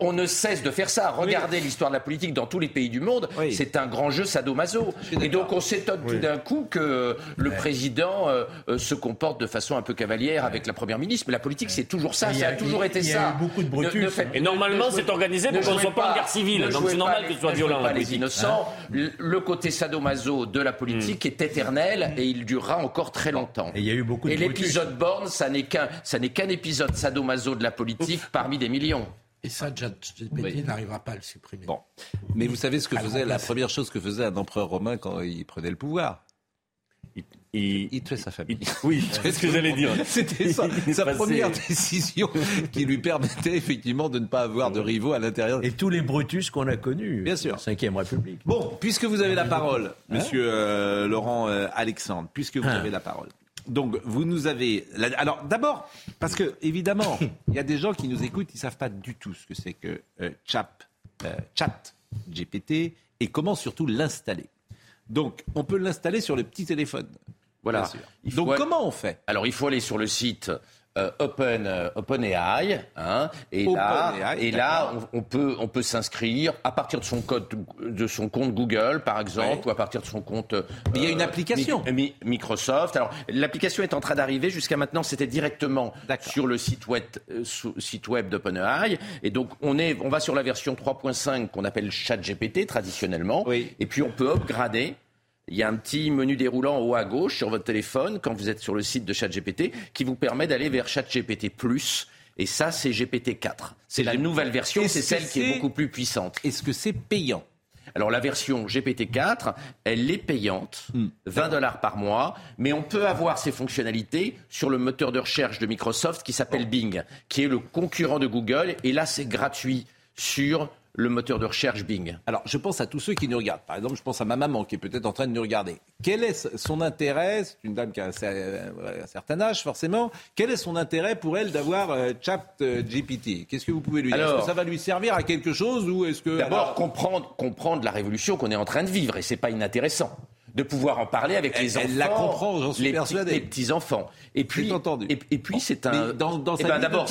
On, ne, cesse de faire ça. Regardez l'histoire de la politique dans tous les pays du monde. C'est un grand jeu sadomaso. Et donc on s'étonne tout d'un coup que le président euh, euh, se comporte de façon un peu cavalière avec la première ministre. Mais la politique, c'est toujours ça. Ça a, toujours été ça. beaucoup de Et normalement, c'est organisé pour qu'on ne soit pas en guerre civile. Donc c'est normal que ce soit violent. Pas les innocents. Le côté sadomaso de la politique hmm. est éternel et il durera encore très longtemps. Et il y a eu beaucoup Et l'épisode Borne, ça n'est qu'un, ça n'est qu'un épisode sadomaso de la politique parmi des millions. Et ça, GPT n'arrivera pas à le supprimer. Bon. Mais vous savez ce que faisait, la première chose que faisait un empereur romain quand il prenait le pouvoir? Il, il, tuait sa famille. oui, c'est ce que j'allais dire. C'était sa première décision qui lui permettait effectivement de ne pas avoir de rivaux à l'intérieur. Et tous les Brutus qu'on a connus. Bien sûr. Cinquième République. Bon, puisque vous avez la parole, hein Monsieur euh, Laurent euh, Alexandre, puisque vous hein avez la parole. Donc, vous nous avez. Alors, d'abord, parce que, évidemment, il y a des gens qui nous écoutent, ils ne savent pas du tout ce que c'est que euh, chat, chat GPT et comment surtout l'installer. Donc, on peut l'installer sur le petit téléphone. Voilà. Donc, comment on fait? Alors, il faut aller sur le site euh, Open euh, OpenAI, hein, et là, et là, on, peut on peut s'inscrire à partir de son code de son compte Google, par exemple, ou à partir de son compte. il y a une euh, application. Microsoft. Alors, l'application est en train d'arriver. Jusqu'à maintenant, c'était directement sur le site web site web d'OpenAI, et donc on est on va sur la version 3.5 qu'on appelle ChatGPT traditionnellement, et puis on peut upgrader il y a un petit menu déroulant en haut à gauche sur votre téléphone quand vous êtes sur le site de ChatGPT qui vous permet d'aller vers ChatGPT+. Et ça, c'est GPT-4. C'est la nouvelle version, c'est celle qui est beaucoup plus puissante. Est-ce que c'est payant? Alors la version GPT-4, elle est payante, 20 hmm. dollars par mois, mais on peut avoir ces fonctionnalités sur le moteur de recherche de Microsoft qui s'appelle Bing, qui est le concurrent de Google, et là c'est gratuit sur le moteur de recherche Bing. Alors, je pense à tous ceux qui nous regardent. Par exemple, je pense à ma maman qui est peut-être en train de nous regarder. Quel est son intérêt C'est une dame qui a un, certain âge, forcément. Quel est son intérêt pour elle d'avoir euh, Chat euh, GPT Qu'est-ce que vous pouvez lui dire? Est-ce que ça va lui servir à quelque chose ou est-ce que d'abord comprendre comprendre la révolution qu'on est en train de vivre et c'est pas inintéressant de pouvoir en parler avec les enfants. Elle la comprend, j'en suis les persuadé. les petits enfants. Et puis, et, et, puis c'est un. Dans, dans eh ben, d'abord,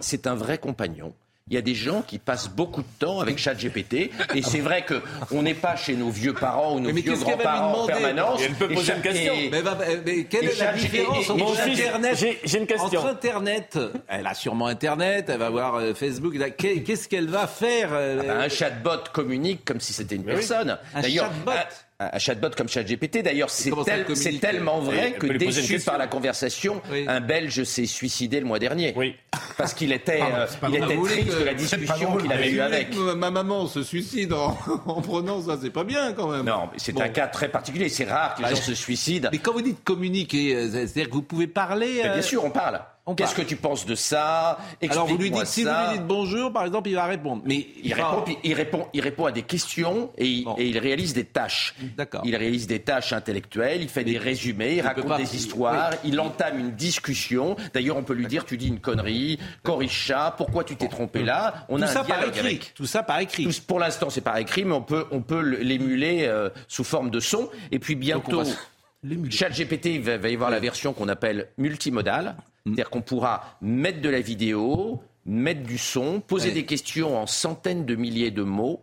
c'est un vrai compagnon il y a des gens qui passent beaucoup de temps avec ChatGPT et c'est vrai que on n'est pas chez nos vieux parents ou nos vieux grands-parents en permanence. elle peut poser une question. mais, quelle est la différence entre Internet J'ai une question. Entre Internet, elle a sûrement Internet, elle va voir euh, Facebook. Qu'est-ce qu'elle va faire euh, ah ben, Un chatbot communique comme si c'était une personne. Un chatbot un chatbot comme ChatGPT. D'ailleurs, c'est tellement vrai que déçu par la conversation, un Belge s'est suicidé le mois dernier. Oui. Parce qu'il était, euh, il était triste de la discussion qu'il avait eue avec. Ma maman se suicide en, prenant ça, c'est pas bien quand même. Non, c'est un cas très particulier. C'est rare que les bah, gens se suicident. Mais quand vous dites communiquer, euh, c'est-à-dire que vous pouvez parler. Bien sûr, on parle. Qu'est-ce que tu penses de ça? Alors vous lui dites, si vous lui dites bonjour, par exemple, il va répondre. Mais il, répond, il, répond, il répond à des questions et, il réalise des tâches. D'accord. Il réalise des tâches intellectuelles, il fait des résumés, il, raconte des histoires, il entame une discussion. D'ailleurs, on peut lui dire, tu dis une connerie, corrige ça, pourquoi tu t'es trompé là? On Tout a ça par écrit. Tout ça par écrit. pour l'instant, c'est par écrit, mais on peut, on peut l'émuler euh, sous forme de son. Et puis bientôt. ChatGPT, il va, va y avoir la version qu'on appelle multimodale. C'est-à-dire qu'on pourra mettre de la vidéo, mettre du son, poser des questions en centaines de milliers de mots.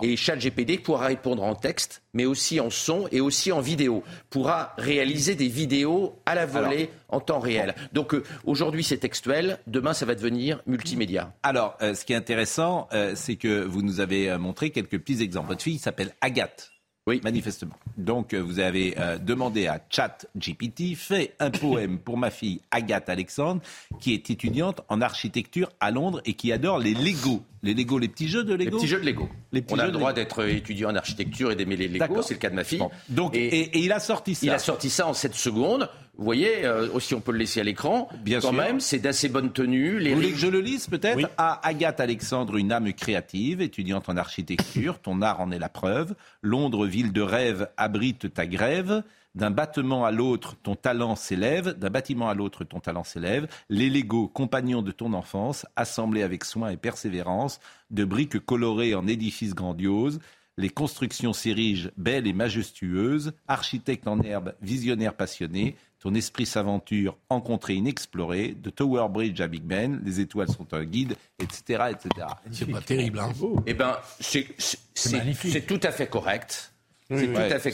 Et ChatGPT pourra répondre en texte, mais aussi en son et aussi en vidéo. Pourra réaliser des vidéos à la volée en temps réel. Donc euh, aujourd'hui c'est textuel, demain ça va devenir multimédia. Alors euh, ce qui est intéressant, euh, c'est que vous nous avez montré quelques petits exemples. Votre fille s'appelle Agathe. Oui, manifestement. Donc, euh, vous avez euh, demandé à ChatGPT, fait un poème pour ma fille Agathe Alexandre, qui est étudiante en architecture à Londres et qui adore les Lego. Les Lego, les petits jeux de Lego Les petits jeux de Lego. On a le droit d'être étudiant en architecture et d'aimer les Lego, c'est le cas de ma fille. Donc, et, il a sorti ça. Il a sorti ça en 7 secondes. Vous voyez, euh, aussi on peut le laisser à l'écran. Bien Quand même, c'est d'assez bonne tenue. Les Vous voulez que je le lise peut-être À Agathe Alexandre, une âme créative, étudiante en architecture, ton art en est la preuve. Londres, ville de rêve, abrite ta grève. D'un bâtiment à l'autre, ton talent s'élève. D'un bâtiment à l'autre, ton talent s'élève. Les Lego, compagnons de ton enfance, assemblés avec soin et persévérance, de briques colorées en édifices grandioses Les constructions s'érigent belles et majestueuses, architecte en herbe, visionnaire passionné, ton esprit s'aventure en contrée inexplorée, de Tower Bridge à Big Ben, les étoiles sont un guide, etc. etc. C'est pas terrible, hein Eh ben, c'est tout à fait correct. C'est tout à fait.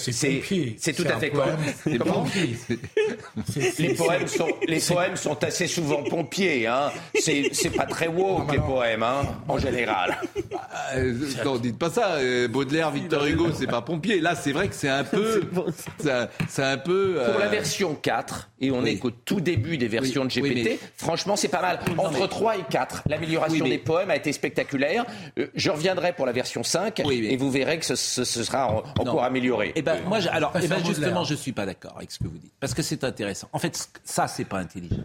C'est tout à fait Les poèmes sont les poèmes sont assez souvent pompiers. Hein. C'est pas très woke les poèmes hein, en général. Euh, non, dites pas ça. Euh, Baudelaire, Victor Hugo, c'est pas pompier. Là, c'est vrai que c'est un peu. C'est un peu. Pour la euh, version 4, et on est qu'au tout début des versions de GPT, franchement, c'est pas mal. Entre 3 et 4, l'amélioration des poèmes a été spectaculaire. je reviendrai pour la version 5, et vous verrez que ce, sera encore amélioré. Eh ben, moi, alors, eh ben, justement, je suis pas d'accord avec ce que vous dites, parce que c'est intéressant. En fait, ça, c'est pas intelligent,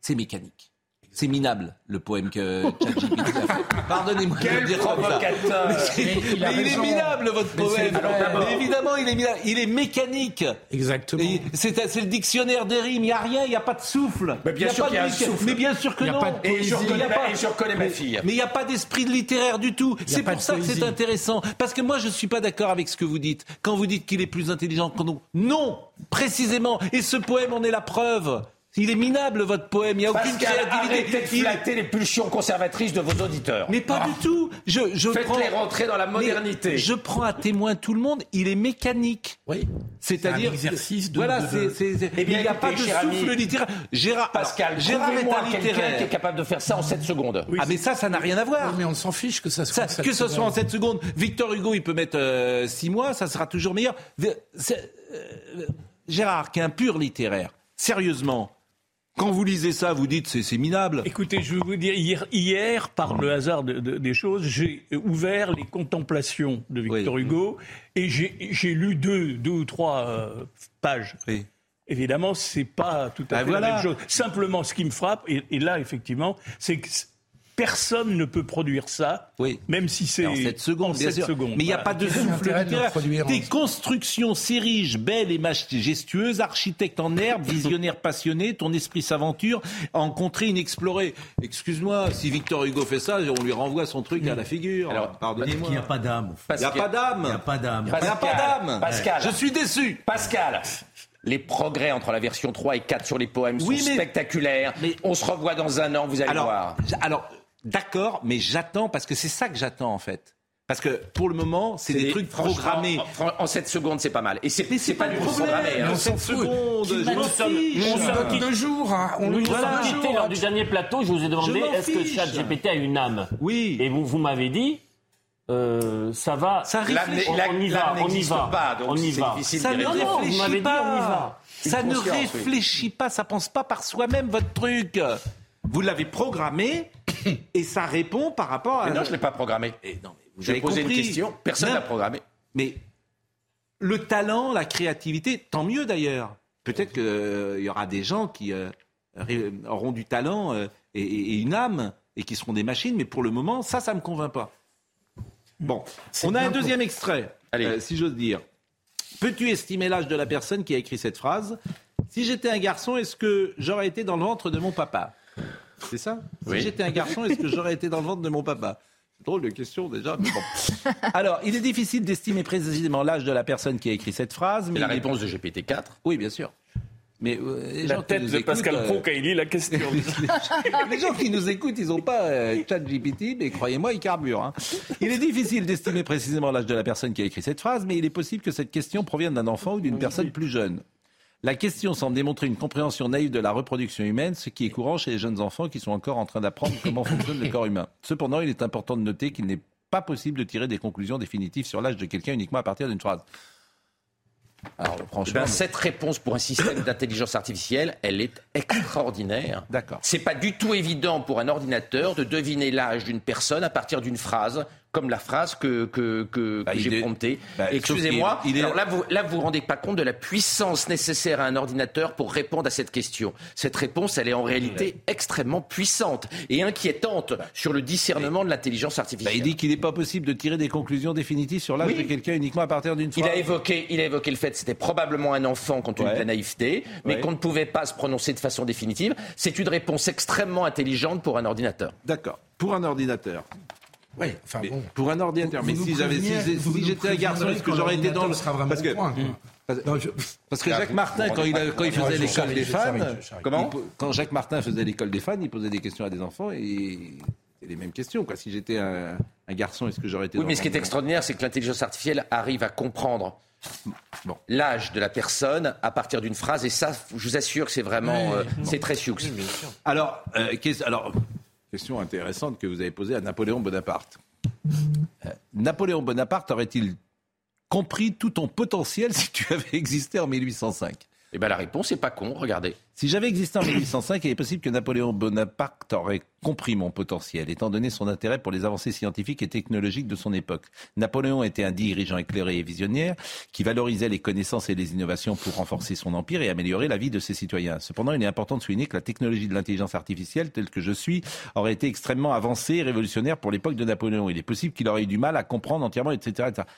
c'est mécanique. C'est minable, le poème que ChatGPT a fait. Pardonnez-moi de dire provocateur. Mais, mais il est minable, votre poème. Mais évidemment, il est minable. Il est mécanique. Exactement. C'est le dictionnaire des rimes. Il n'y a rien, il n'y a pas de souffle. Mais bien sûr qu'il y a un souffle. Mais bien sûr que non. Et je reconnais, ma fille. Mais il n'y a pas d'esprit littéraire du tout. C'est pour ça que c'est intéressant. Parce que moi, je ne suis pas d'accord avec ce que vous dites. Quand vous dites qu'il est plus intelligent que nous. Non, précisément. Et ce poème en est la preuve. Il est minable votre poème, il n'y a aucune créativité. Il a été les pulsions conservatrices de vos auditeurs. Mais pas du tout. Je, je Faites-les rentrer dans la modernité. je prends à témoin tout le monde, il est mécanique. Oui. C'est-à-dire. Un exercice de. Voilà, c'est. Eh il n'y a pas de souffle littéraire. Gérard. Pascal, Gérard est un littéraire. qui est capable de faire ça en 7 secondes. ah, mais ça, ça n'a rien à voir. mais on s'en fiche que ça soit. que ce soit en 7 secondes. Victor Hugo, il peut mettre 6 euh, mois, ça sera toujours meilleur. Euh, Gérard, qui est un pur littéraire, sérieusement, quand vous lisez ça, vous dites c'est, c'est minable. Écoutez, je vais vous dire, hier, hier par le hasard des choses, j'ai ouvert les contemplations de Victor Hugo et j'ai, lu deux, deux ou trois euh, pages. Oui. Évidemment, c'est pas tout à ben fait la même chose. Simplement, ce qui me frappe, et, et là, effectivement, c'est que Personne ne peut produire ça, oui. même si c'est en 7 secondes. bien sûr. Mais il n'y a pas de souffle littéraire. Des constructions s'érigent, belles et majestueuses, architecte en herbe, visionnaire passionné, ton esprit s'aventure, en contrée inexplorée. Excuse-moi, si Victor Hugo fait ça, on lui renvoie son truc à la figure. Alors, pardonnez-moi. Il n'y a pas d'âme. Il n'y a pas d'âme. Il n'y a pas d'âme. Il n'y a pas d'âme. Pascal. Je suis déçu. Pascal les progrès entre la version 3 et 4 sur les poèmes sont spectaculaires. Mais... On se revoit dans un an, vous allez voir. Alors, D'accord, mais j'attends parce que c'est ça que j'attends en fait. Parce que pour le moment, c'est des, trucs programmés. En, 7 secondes, c'est pas mal. Et c'est pas, du programmé. Hein. En 7 secondes, je nous sommes deux jours. Hein. On nous lors du dernier plateau. Je vous ai demandé est-ce que ChatGPT a une âme? Oui. Et vous, vous m'avez dit euh, ça va. Ça réfléchit. On, y va. On y va. Pas, donc on y va. Ça ne réfléchit pas. Ça ne réfléchit pas. Ça pense pas par soi-même votre truc. Vous l'avez programmé et ça répond par rapport à. Mais non, je ne l'ai pas programmé. Et non, mais vous avez posé une question, personne ne l'a programmé. Mais le talent, la créativité, tant mieux d'ailleurs. Peut-être qu'il euh, y aura des gens qui euh, auront du talent euh, et, une âme et qui seront des machines, mais pour le moment, ça, ça ne me convainc pas. Bon, on a un deuxième extrait, si j'ose dire. Peux-tu estimer l'âge de la personne qui a écrit cette phrase? Si j'étais un garçon, est-ce que j'aurais été dans le ventre de mon papa? C'est ça? Si j'étais un garçon, est-ce que j'aurais été dans le ventre de mon papa? Drôle de question déjà. Mais bon. Alors, il est difficile d'estimer précisément l'âge de la personne qui a écrit cette phrase. Mais la réponse de GPT-4 Oui, bien sûr. Mais euh, la tête de Pascal Pro quand il lit la question. les, gens qui nous écoutent, ils n'ont pas euh, chat GPT, mais croyez-moi, ils carburent. Hein. Il est difficile d'estimer précisément l'âge de la personne qui a écrit cette phrase, mais il est possible que cette question provienne d'un enfant ou d'une personne plus jeune. La question semble démontrer une compréhension naïve de la reproduction humaine, ce qui est courant chez les jeunes enfants qui sont encore en train d'apprendre comment fonctionne le corps humain. Cependant, il est important de noter qu'il n'est pas possible de tirer des conclusions définitives sur l'âge de quelqu'un uniquement à partir d'une phrase. Alors, franchement, ben, cette réponse pour un système d'intelligence artificielle, elle est extraordinaire. D'accord. C'est pas du tout évident pour un ordinateur de deviner l'âge d'une personne à partir d'une phrase comme la phrase que, que, que, bah, j'ai promptée. Bah, Excusez-moi. Alors là, vous là, vous rendez pas compte de la puissance nécessaire à un ordinateur pour répondre à cette question. Cette réponse, elle est en réalité extrêmement puissante et inquiétante sur le discernement de l'intelligence artificielle. Bah, il dit qu'il n'est pas possible de tirer des conclusions définitives sur l'âge de quelqu'un uniquement à partir d'une phrase. Il a évoqué, il a évoqué le fait que c'était probablement un enfant compte tenu de la naïveté, mais qu'on ne pouvait pas se prononcer de façon définitive. C'est une réponse extrêmement intelligente pour un ordinateur. D'accord. Pour un ordinateur. Ouais, enfin bon. Pour un ordinateur. mais si j'avais, si, j'étais un garçon, est-ce que j'aurais été dans le. Parce que, parce que Jacques Martin, quand il, quand il faisait l'école des fans, comment Quand Jacques Martin faisait l'école des fans, il posait des questions à des enfants et c'est les mêmes questions. Quoi. Si j'étais un, garçon, est-ce que j'aurais été Oui, mais ce qui est extraordinaire, c'est que l'intelligence artificielle arrive à comprendre bon. l'âge de la personne à partir d'une phrase. Et ça, je vous assure que c'est vraiment, euh, c'est très sioux. alors, euh, alors, question intéressante que vous avez posée à Napoléon Bonaparte. Euh, Napoléon Bonaparte aurait-il compris tout ton potentiel si tu avais existé en 1805 eh bien, la réponse n'est pas con, regardez. Si j'avais existé en 1805, il est possible que Napoléon Bonaparte aurait compris mon potentiel, étant donné son intérêt pour les avancées scientifiques et technologiques de son époque. Napoléon était un dirigeant éclairé et visionnaire qui valorisait les connaissances et les innovations pour renforcer son empire et améliorer la vie de ses citoyens. Cependant, il est important de souligner que la technologie de l'intelligence artificielle, telle que je suis, aurait été extrêmement avancée et révolutionnaire pour l'époque de Napoléon. Il est possible qu'il aurait eu du mal à comprendre entièrement, etc. etc.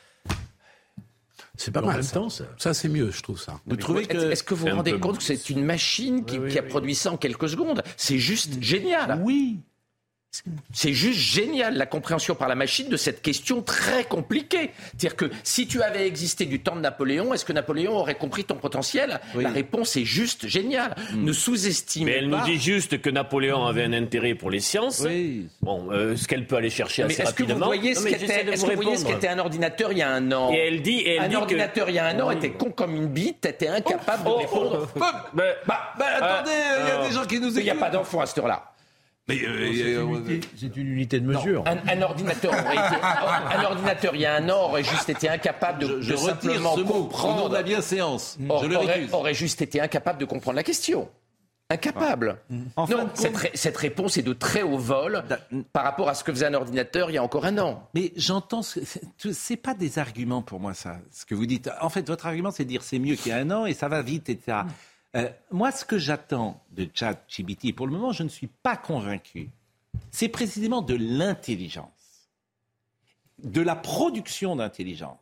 C'est pas mal. ça, ça c'est mieux, je trouve ça. Vous trouvez que est-ce que vous vous rendez compte que c'est une machine qui, qui a produit ça en quelques secondes? C'est juste génial. Oui. C'est juste génial la compréhension par la machine de cette question très compliquée. C'est-à-dire que si tu avais existé du temps de Napoléon, est-ce que Napoléon aurait compris ton potentiel? La réponse est juste géniale. Hmm. Ne sous-estime pas. Mais elle nous dit juste que Napoléon avait un intérêt pour les sciences. Oui. Bon, euh, ce qu'elle peut aller chercher assez est-ce rapidement. Que vous voyez ce qu'était un ordinateur il y a un an? Et elle dit, un ordinateur il y a un an était con comme une bite, était incapable de oh, oh, répondre. Oh, bah, bah, attendez, il y a des gens qui nous écoutent. Il n'y a pas d'enfants à cette heure-là. Mais euh, c'est une, unité de mesure. Un, ordinateur un ordinateur il y a un an aurait juste été incapable de, je, simplement comprendre. de la bienséance. je le aurait, aurait juste été incapable de comprendre la question. Incapable. Ah. non, cette, réponse est de très haut vol par rapport à ce que faisait un ordinateur il y a encore un an. Mais j'entends, c'est pas des arguments pour moi ça, ce que vous dites. En fait, votre argument, c'est de dire c'est mieux qu'il y a un an et ça va vite, etc. Euh, moi, ce que j'attends de ChatGPT, pour le moment, je ne suis pas convaincu, c'est précisément de l'intelligence, de la production d'intelligence.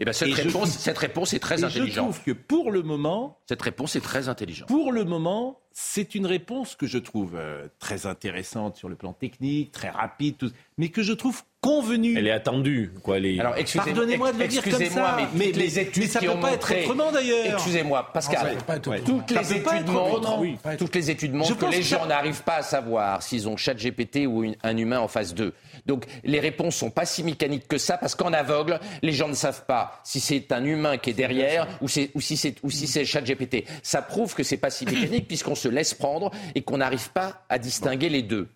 Eh ben, cette, réponse, cette réponse est très intelligente. Je trouve que pour le moment. Cette réponse est très intelligente. Pour le moment, c'est une réponse que je trouve euh, très intéressante sur le plan technique, très rapide, mais que je trouve convenue. Elle est attendue, quoi. Elle Alors, pardonnez-moi de le dire comme ça, mais, les études ça ne peut pas être autrement d'ailleurs. Excusez-moi, Pascal. toutes, les études montrent, toutes les études montrent que les gens n'arrivent pas à savoir s'ils ont chat GPT ou un humain en face d'eux. Donc, les réponses sont pas si mécaniques que ça, parce qu'en aveugle, les gens ne savent pas si c'est un humain qui est derrière ou, ou si c'est ou si c'est chat GPT. Ça prouve que c'est pas si mécanique puisqu'on se laisse prendre et qu'on n'arrive pas à distinguer les deux.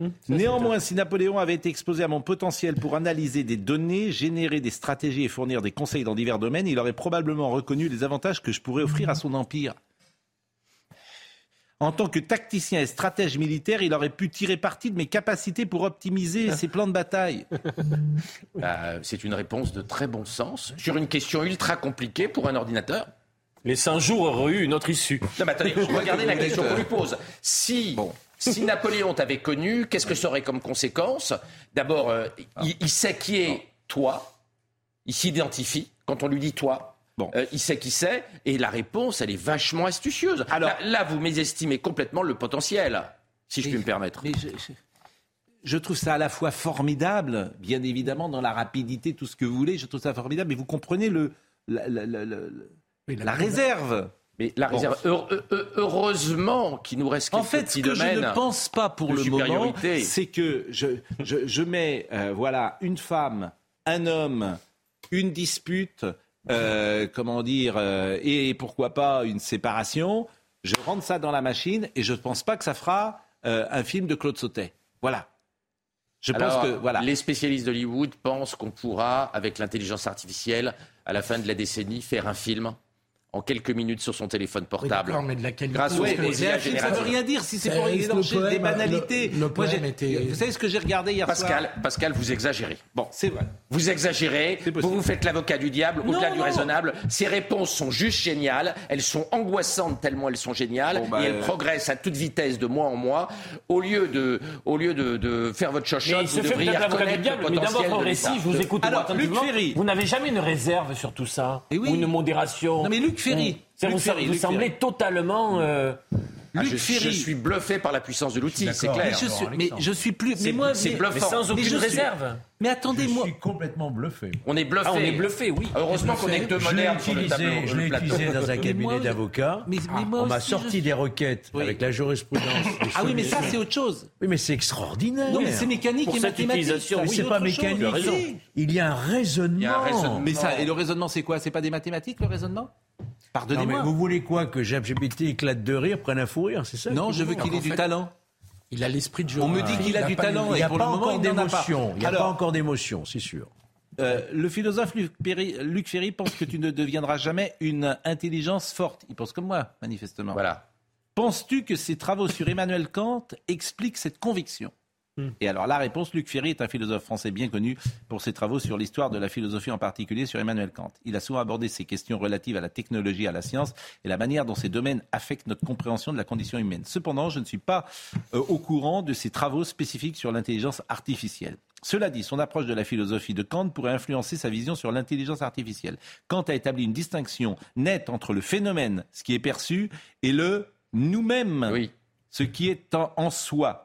Hum, Néanmoins, si Napoléon avait été exposé à mon potentiel pour analyser des données, générer des stratégies et fournir des conseils dans divers domaines, il aurait probablement reconnu les avantages que je pourrais offrir à son empire. En tant que tacticien et stratège militaire, il aurait pu tirer parti de mes capacités pour optimiser ses plans de bataille. Bah, c'est une réponse de très bon sens sur une question ultra compliquée pour un ordinateur. Les 100 jours auraient eu une autre issue. Non, mais attendez, regardez la question qu'on lui pose. Si, si Napoléon t'avait connu, qu'est-ce que ça aurait comme conséquence? D'abord, euh, il, sait qui est toi, il s'identifie. Quand on lui dit toi, Bon. Euh, il sait qui c'est, et la réponse, elle est vachement astucieuse. Alors là, vous mésestimez complètement le potentiel, si je puis me permettre. Mais je, trouve ça à la fois formidable, bien évidemment, dans la rapidité, tout ce que vous voulez, je trouve ça formidable, mais vous comprenez le, la, réserve. Mais la réserve, heureusement qu'il nous reste En fait, ce que je ne pense pas pour le moment, c'est que je, je, mets euh, voilà, une femme, un homme, une dispute, euh, comment dire, euh, et pourquoi pas une séparation. Je rentre ça dans la machine et je ne pense pas que ça fera un film de Claude Sautet. Voilà. Je pense que voilà. Les spécialistes d'Hollywood pensent qu'on pourra, avec l'intelligence artificielle, à la fin de la décennie, faire un film en quelques minutes sur son téléphone portable. Oui, mais de la qualité. Grâce au Ça ne veut rien dire si c'est pour égorger des banalités. Vous savez ce que j'ai regardé hier Pascal, soir Pascal, vous exagérez. Bon, c'est vrai. Vous exagérez. Vous vous faites l'avocat du diable au-delà du raisonnable. Ces réponses sont juste géniales. Elles sont angoissantes tellement elles sont géniales bah, et elles euh, progressent à toute vitesse de mois en mois. Au lieu de, au lieu de, de faire votre chochotte, vous devriez reconnaître diable, le potentiel Mais récit, je vous écoute Alors, Luc Ferry. Vous n'avez jamais une réserve sur tout ça ou une modération. Non mais Luc Ferry. vous, semblez totalement. Euh, Ah, je, suis bluffé par la puissance de l'outil, c'est clair. Mais je, suis, mais je suis plus. Mais moi, c'est bluffant. sans aucune réserve. Mais attendez-moi. Je suis complètement bluffé. On est bluffé. Ah, on est bluffé, oui. Heureusement qu'on est que deux modernes sur le tableau. Je l'ai utilisé dans un cabinet d'avocats. On m'a sorti des requêtes avec la jurisprudence. Ah oui, mais ça, c'est autre chose. Oui, mais c'est extraordinaire. Non, mais c'est mécanique et mathématique. C'est pas mécanique. Il y a un raisonnement. Mais ça, et le raisonnement, c'est quoi? C'est pas des mathématiques, le raisonnement? Pardonnez-moi. Vous voulez quoi Que GPT éclate de rire, prenne un fou rire, c'est ça Non, je veux qu'il ait du talent. Il a l'esprit de jeu. On me dit qu'il a, du talent. Il n'y a pas. Il n'y a pas encore d'émotion, c'est sûr. Euh, le philosophe Luc Ferry, Luc Ferry, pense que tu ne deviendras jamais une intelligence forte. Il pense comme moi, manifestement. Voilà. Penses-tu que ces travaux sur Emmanuel Kant expliquent cette conviction? Hmm. Et alors la réponse, Luc Ferry est un philosophe français bien connu pour ses travaux sur l'histoire de la philosophie, en particulier sur Emmanuel Kant. Il a souvent abordé ces questions relatives à la technologie, à la science et la manière dont ces domaines affectent notre compréhension de la condition humaine. Cependant, je ne suis pas euh, au courant de ses travaux spécifiques sur l'intelligence artificielle. Cela dit, son approche de la philosophie de Kant pourrait influencer sa vision sur l'intelligence artificielle. Kant a établi une distinction nette entre le phénomène, ce qui est perçu, et le nous-mêmes, oui. ce qui est en soi.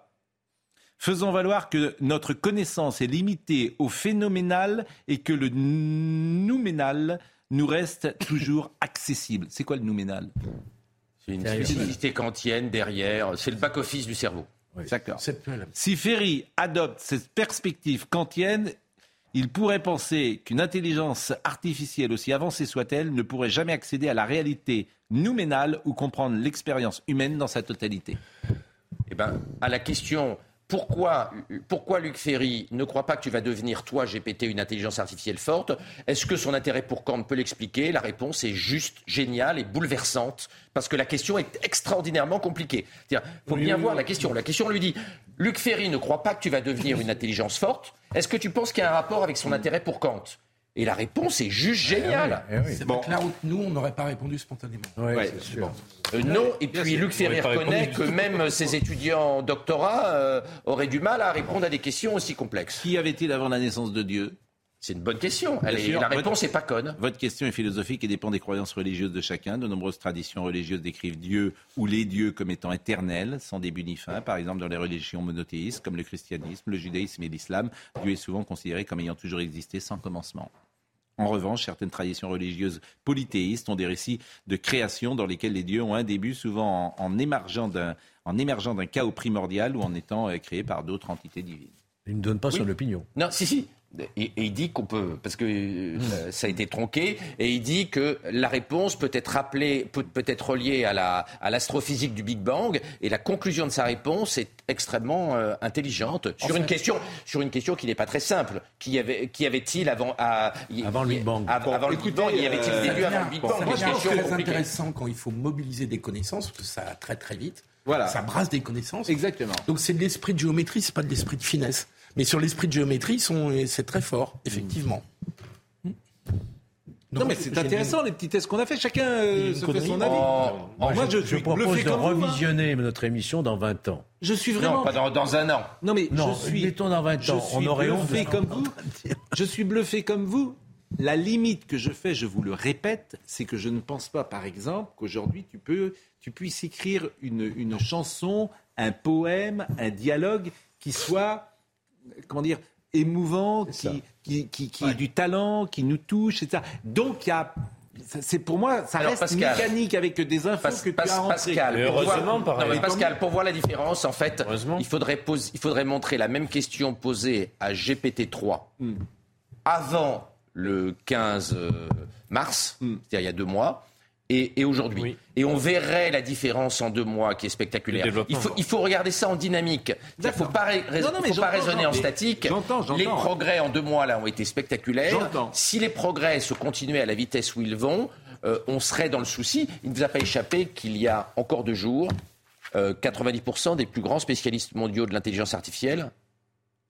Faisons valoir que notre connaissance est limitée au phénoménal et que le nouménal nous reste toujours accessible. C'est quoi le nouménal? C'est une spécificité kantienne derrière. C'est le back-office du cerveau. D'accord. Si Ferry adopte cette perspective kantienne, il pourrait penser qu'une intelligence artificielle, aussi avancée soit-elle, ne pourrait jamais accéder à la réalité nouménale ou comprendre l'expérience humaine dans sa totalité. Eh ben, à la question pourquoi, pourquoi Luc Ferry ne croit pas que tu vas devenir, toi, GPT, une intelligence artificielle forte? Est-ce que son intérêt pour Kant peut l'expliquer? La réponse est juste géniale et bouleversante, parce que la question est extraordinairement compliquée. Il faut bien voir la question. La question lui dit, Luc Ferry ne croit pas que tu vas devenir une intelligence forte. Est-ce que tu penses qu'il y a un rapport avec son intérêt pour Kant? Et la réponse est juste eh géniale. Eh bon. là où nous, on n'aurait pas répondu spontanément. Euh, non, et puis Luc Ferry reconnaît que même ses étudiants en doctorat euh, auraient du mal à répondre à des questions aussi complexes. Qui avait-il avant la naissance de Dieu? C'est une bonne question. la réponse n'est pas conne. Votre question est philosophique et dépend des croyances religieuses de chacun. De nombreuses traditions religieuses décrivent Dieu ou les dieux comme étant éternels, sans début ni fin. Par exemple, dans les religions monothéistes comme le christianisme, le judaïsme et l'islam, Dieu est souvent considéré comme ayant toujours existé sans commencement. En revanche, certaines traditions religieuses polythéistes ont des récits de création dans lesquels les dieux ont un début, souvent en, en émergeant d'un chaos primordial ou en étant euh, créés par d'autres entités divines. Il ne donne pas son opinion. Non, si, si. Et, il dit qu'on peut, parce que euh, ça a été tronqué, et il dit que la réponse peut être rappelée, peut, peut être reliée à, la, à l'astrophysique du Big Bang, et la conclusion de sa réponse est extrêmement euh, intelligente sur une question, sur une question qui n'est pas très simple. Qui avait, qui avait-il avant, à, avant le Big Bang Avant, le Big Bang, y avait-il des dieux avant le Big Bang? C'est très intéressant quand il faut mobiliser des connaissances, parce que ça va très très vite. Voilà. Ça brasse des connaissances. Exactement. Donc c'est de l'esprit de géométrie, c'est pas de l'esprit de finesse. Mais sur l'esprit de géométrie, c'est très fort, effectivement. Non, mais c'est intéressant les petits tests qu'on a fait. Chacun euh, se fait son avis. Oh, moi, je, je propose de revisionner notre émission dans 20 ans. Je suis vraiment. Non, pas dans, un an. Non, mais non, je suis. Mettons dans 20 ans. On aurait bluffé comme vous. je suis bluffé comme vous. La limite que je fais, je vous le répète, c'est que je ne pense pas, par exemple, qu'aujourd'hui tu peux, tu puisses écrire une, une chanson, un poème, un dialogue qui soit comment dire, émouvant, qui, qui, qui, qui du talent, qui nous touche, etc. Donc, il y a c'est pour moi, ça reste mécanique avec des infos que tu as Pascal, heureusement, pour voir, Pascal, pour voir la différence, en fait, il faudrait, il faudrait montrer la même question posée à GPT-3 hmm. avant le 15 euh, mars, hmm. c'est-à-dire il y a deux mois, et, aujourd'hui. Et on verrait la différence en deux mois qui est spectaculaire. Il faut, il faut regarder ça en dynamique. Il ne faut pas, faut pas raisonner en statique. Les progrès en deux mois là ont été spectaculaires. Si les progrès se continuaient à la vitesse où ils vont, euh, on serait dans le souci. Il ne vous a pas échappé qu'il y a encore deux jours, 90% euh, des plus grands spécialistes mondiaux de l'intelligence artificielle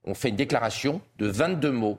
ont fait une déclaration de 22 mots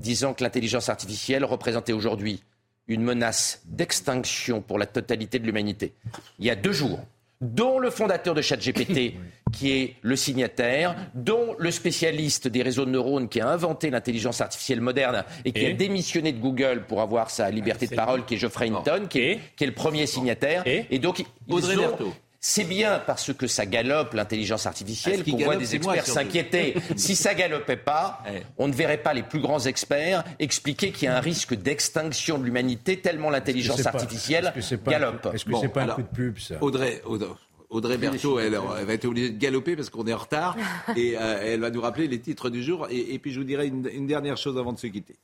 disant que l'intelligence artificielle représentait aujourd'hui une menace d'extinction pour la totalité de l'humanité. Il y a deux jours, dont le fondateur de ChatGPT, qui est le signataire, dont le spécialiste des réseaux de neurones qui a inventé l'intelligence artificielle moderne et qui a démissionné de Google pour avoir sa liberté de parole, qui est Geoffrey Hinton, qui est, le premier signataire. Et, donc, Audrey Berthaud. C'est bien parce que ça galope l'intelligence artificielle qu'on voit des experts s'inquiéter. si ça galopait pas, on ne verrait pas les plus grands experts expliquer qu'il y a un risque d'extinction de l'humanité tellement l'intelligence artificielle galope. Est-ce que c'est pas un coup de pub ça Audrey, Audrey, Berthaud, elle, va être obligée de galoper parce qu'on est en retard et euh, elle va nous rappeler les titres du jour. Et, puis je vous dirai une dernière chose avant de se quitter.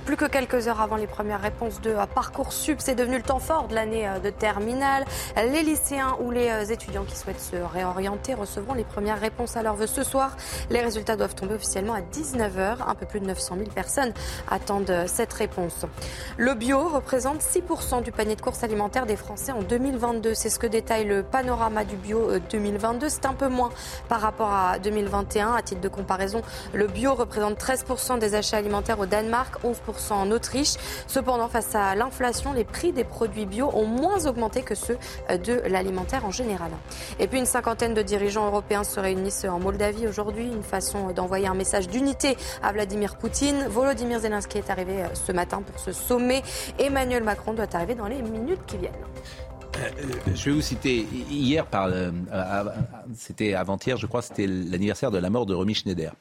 Plus que quelques heures avant les premières réponses de Parcoursup, c'est devenu le temps fort de l'année euh, de terminale. Les lycéens ou les euh, étudiants qui souhaitent se réorienter recevront les premières réponses à leur vœu ce soir. Les résultats doivent tomber officiellement à 19h. Un peu plus de 900 000 personnes attendent euh, cette réponse. Le bio représente 6% du panier de courses alimentaires des Français en 2022. C'est ce que détaille le panorama du bio 2022. C'est un peu moins par rapport à 2021. À titre de comparaison, le bio représente 13% des achats alimentaires au Danemark, en Autriche. Cependant, face à l'inflation, les prix des produits bio ont moins augmenté que ceux euh, de l'alimentaire en général. Et puis une cinquantaine de dirigeants européens se réunissent en Moldavie aujourd'hui, une façon d'envoyer un message d'unité à Vladimir Poutine. Volodymyr Zelensky est arrivé euh, ce matin pour ce sommet. Emmanuel Macron doit arriver dans les minutes qui viennent. Euh, je vais vous citer hier, c'était avant-hier, je crois, c'était l'anniversaire de la mort de Romy Schneider.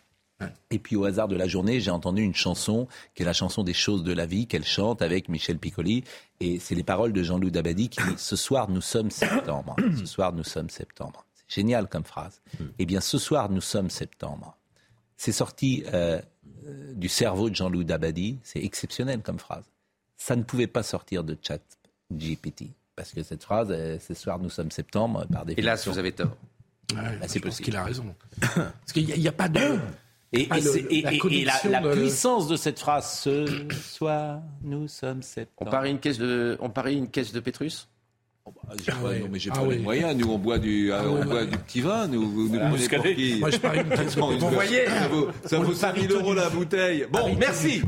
Et puis au hasard de la journée, j'ai entendu une chanson qui est la chanson des choses de la vie qu'elle chante avec Michel Piccoli. Et c'est les paroles de Jean-Loup Dabadi qui dit Ce soir nous sommes septembre. Ce soir nous sommes septembre. C'est génial comme phrase. Eh bien ce soir nous sommes septembre. C'est sorti euh, du cerveau de Jean-Loup Dabadi. C'est exceptionnel comme phrase. Ça ne pouvait pas sortir de chat GPT. Parce que cette phrase, euh, ce soir nous sommes septembre, par définition. Hélas, vous avez tort. Bah, c'est parce qu'il a raison. Parce qu'il n'y a, pas de. Et, ah, la, puissance de cette phrase, ce soir, nous sommes septembre. On parie une caisse de, on parie une caisse de Pétrus? Oh, bah, ah Non, mais j'ai ah pas les moyens. Nous, on boit du, euh, on boit du petit vin. Nous, vous nous prenez pour qui Moi, je parie une caisse de Vous voyez, ça vaut, ça vaut 5 000 euros la bouteille. Bon, merci.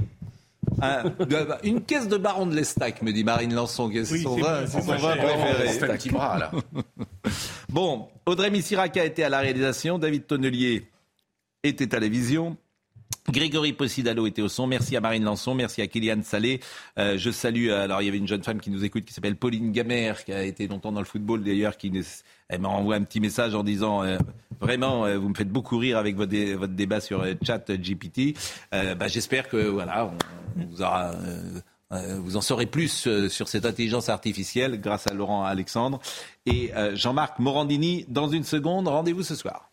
une caisse de baron de l'Estac, me dit Marine Lançon, c'est oui, son vin, son vin préféré. C'est un petit bras, là. bon, Audrey Missirac a été à la réalisation, David Tonnelier était à la vision. Grégory Possidalo était au son. Merci à Marine Lançon, merci à Kylian Salé. Euh, je salue, alors il y avait une jeune femme qui nous écoute qui s'appelle Pauline Gamère, qui a été longtemps dans le football d'ailleurs, qui elle m'a envoyé un petit message en disant euh, vraiment, euh, vous me faites beaucoup rire avec votre, débat sur chat GPT. Bah, j'espère que voilà, vous en saurez plus sur cette intelligence artificielle grâce à Laurent Alexandre et Jean-Marc Morandini. Dans une seconde, rendez-vous ce soir.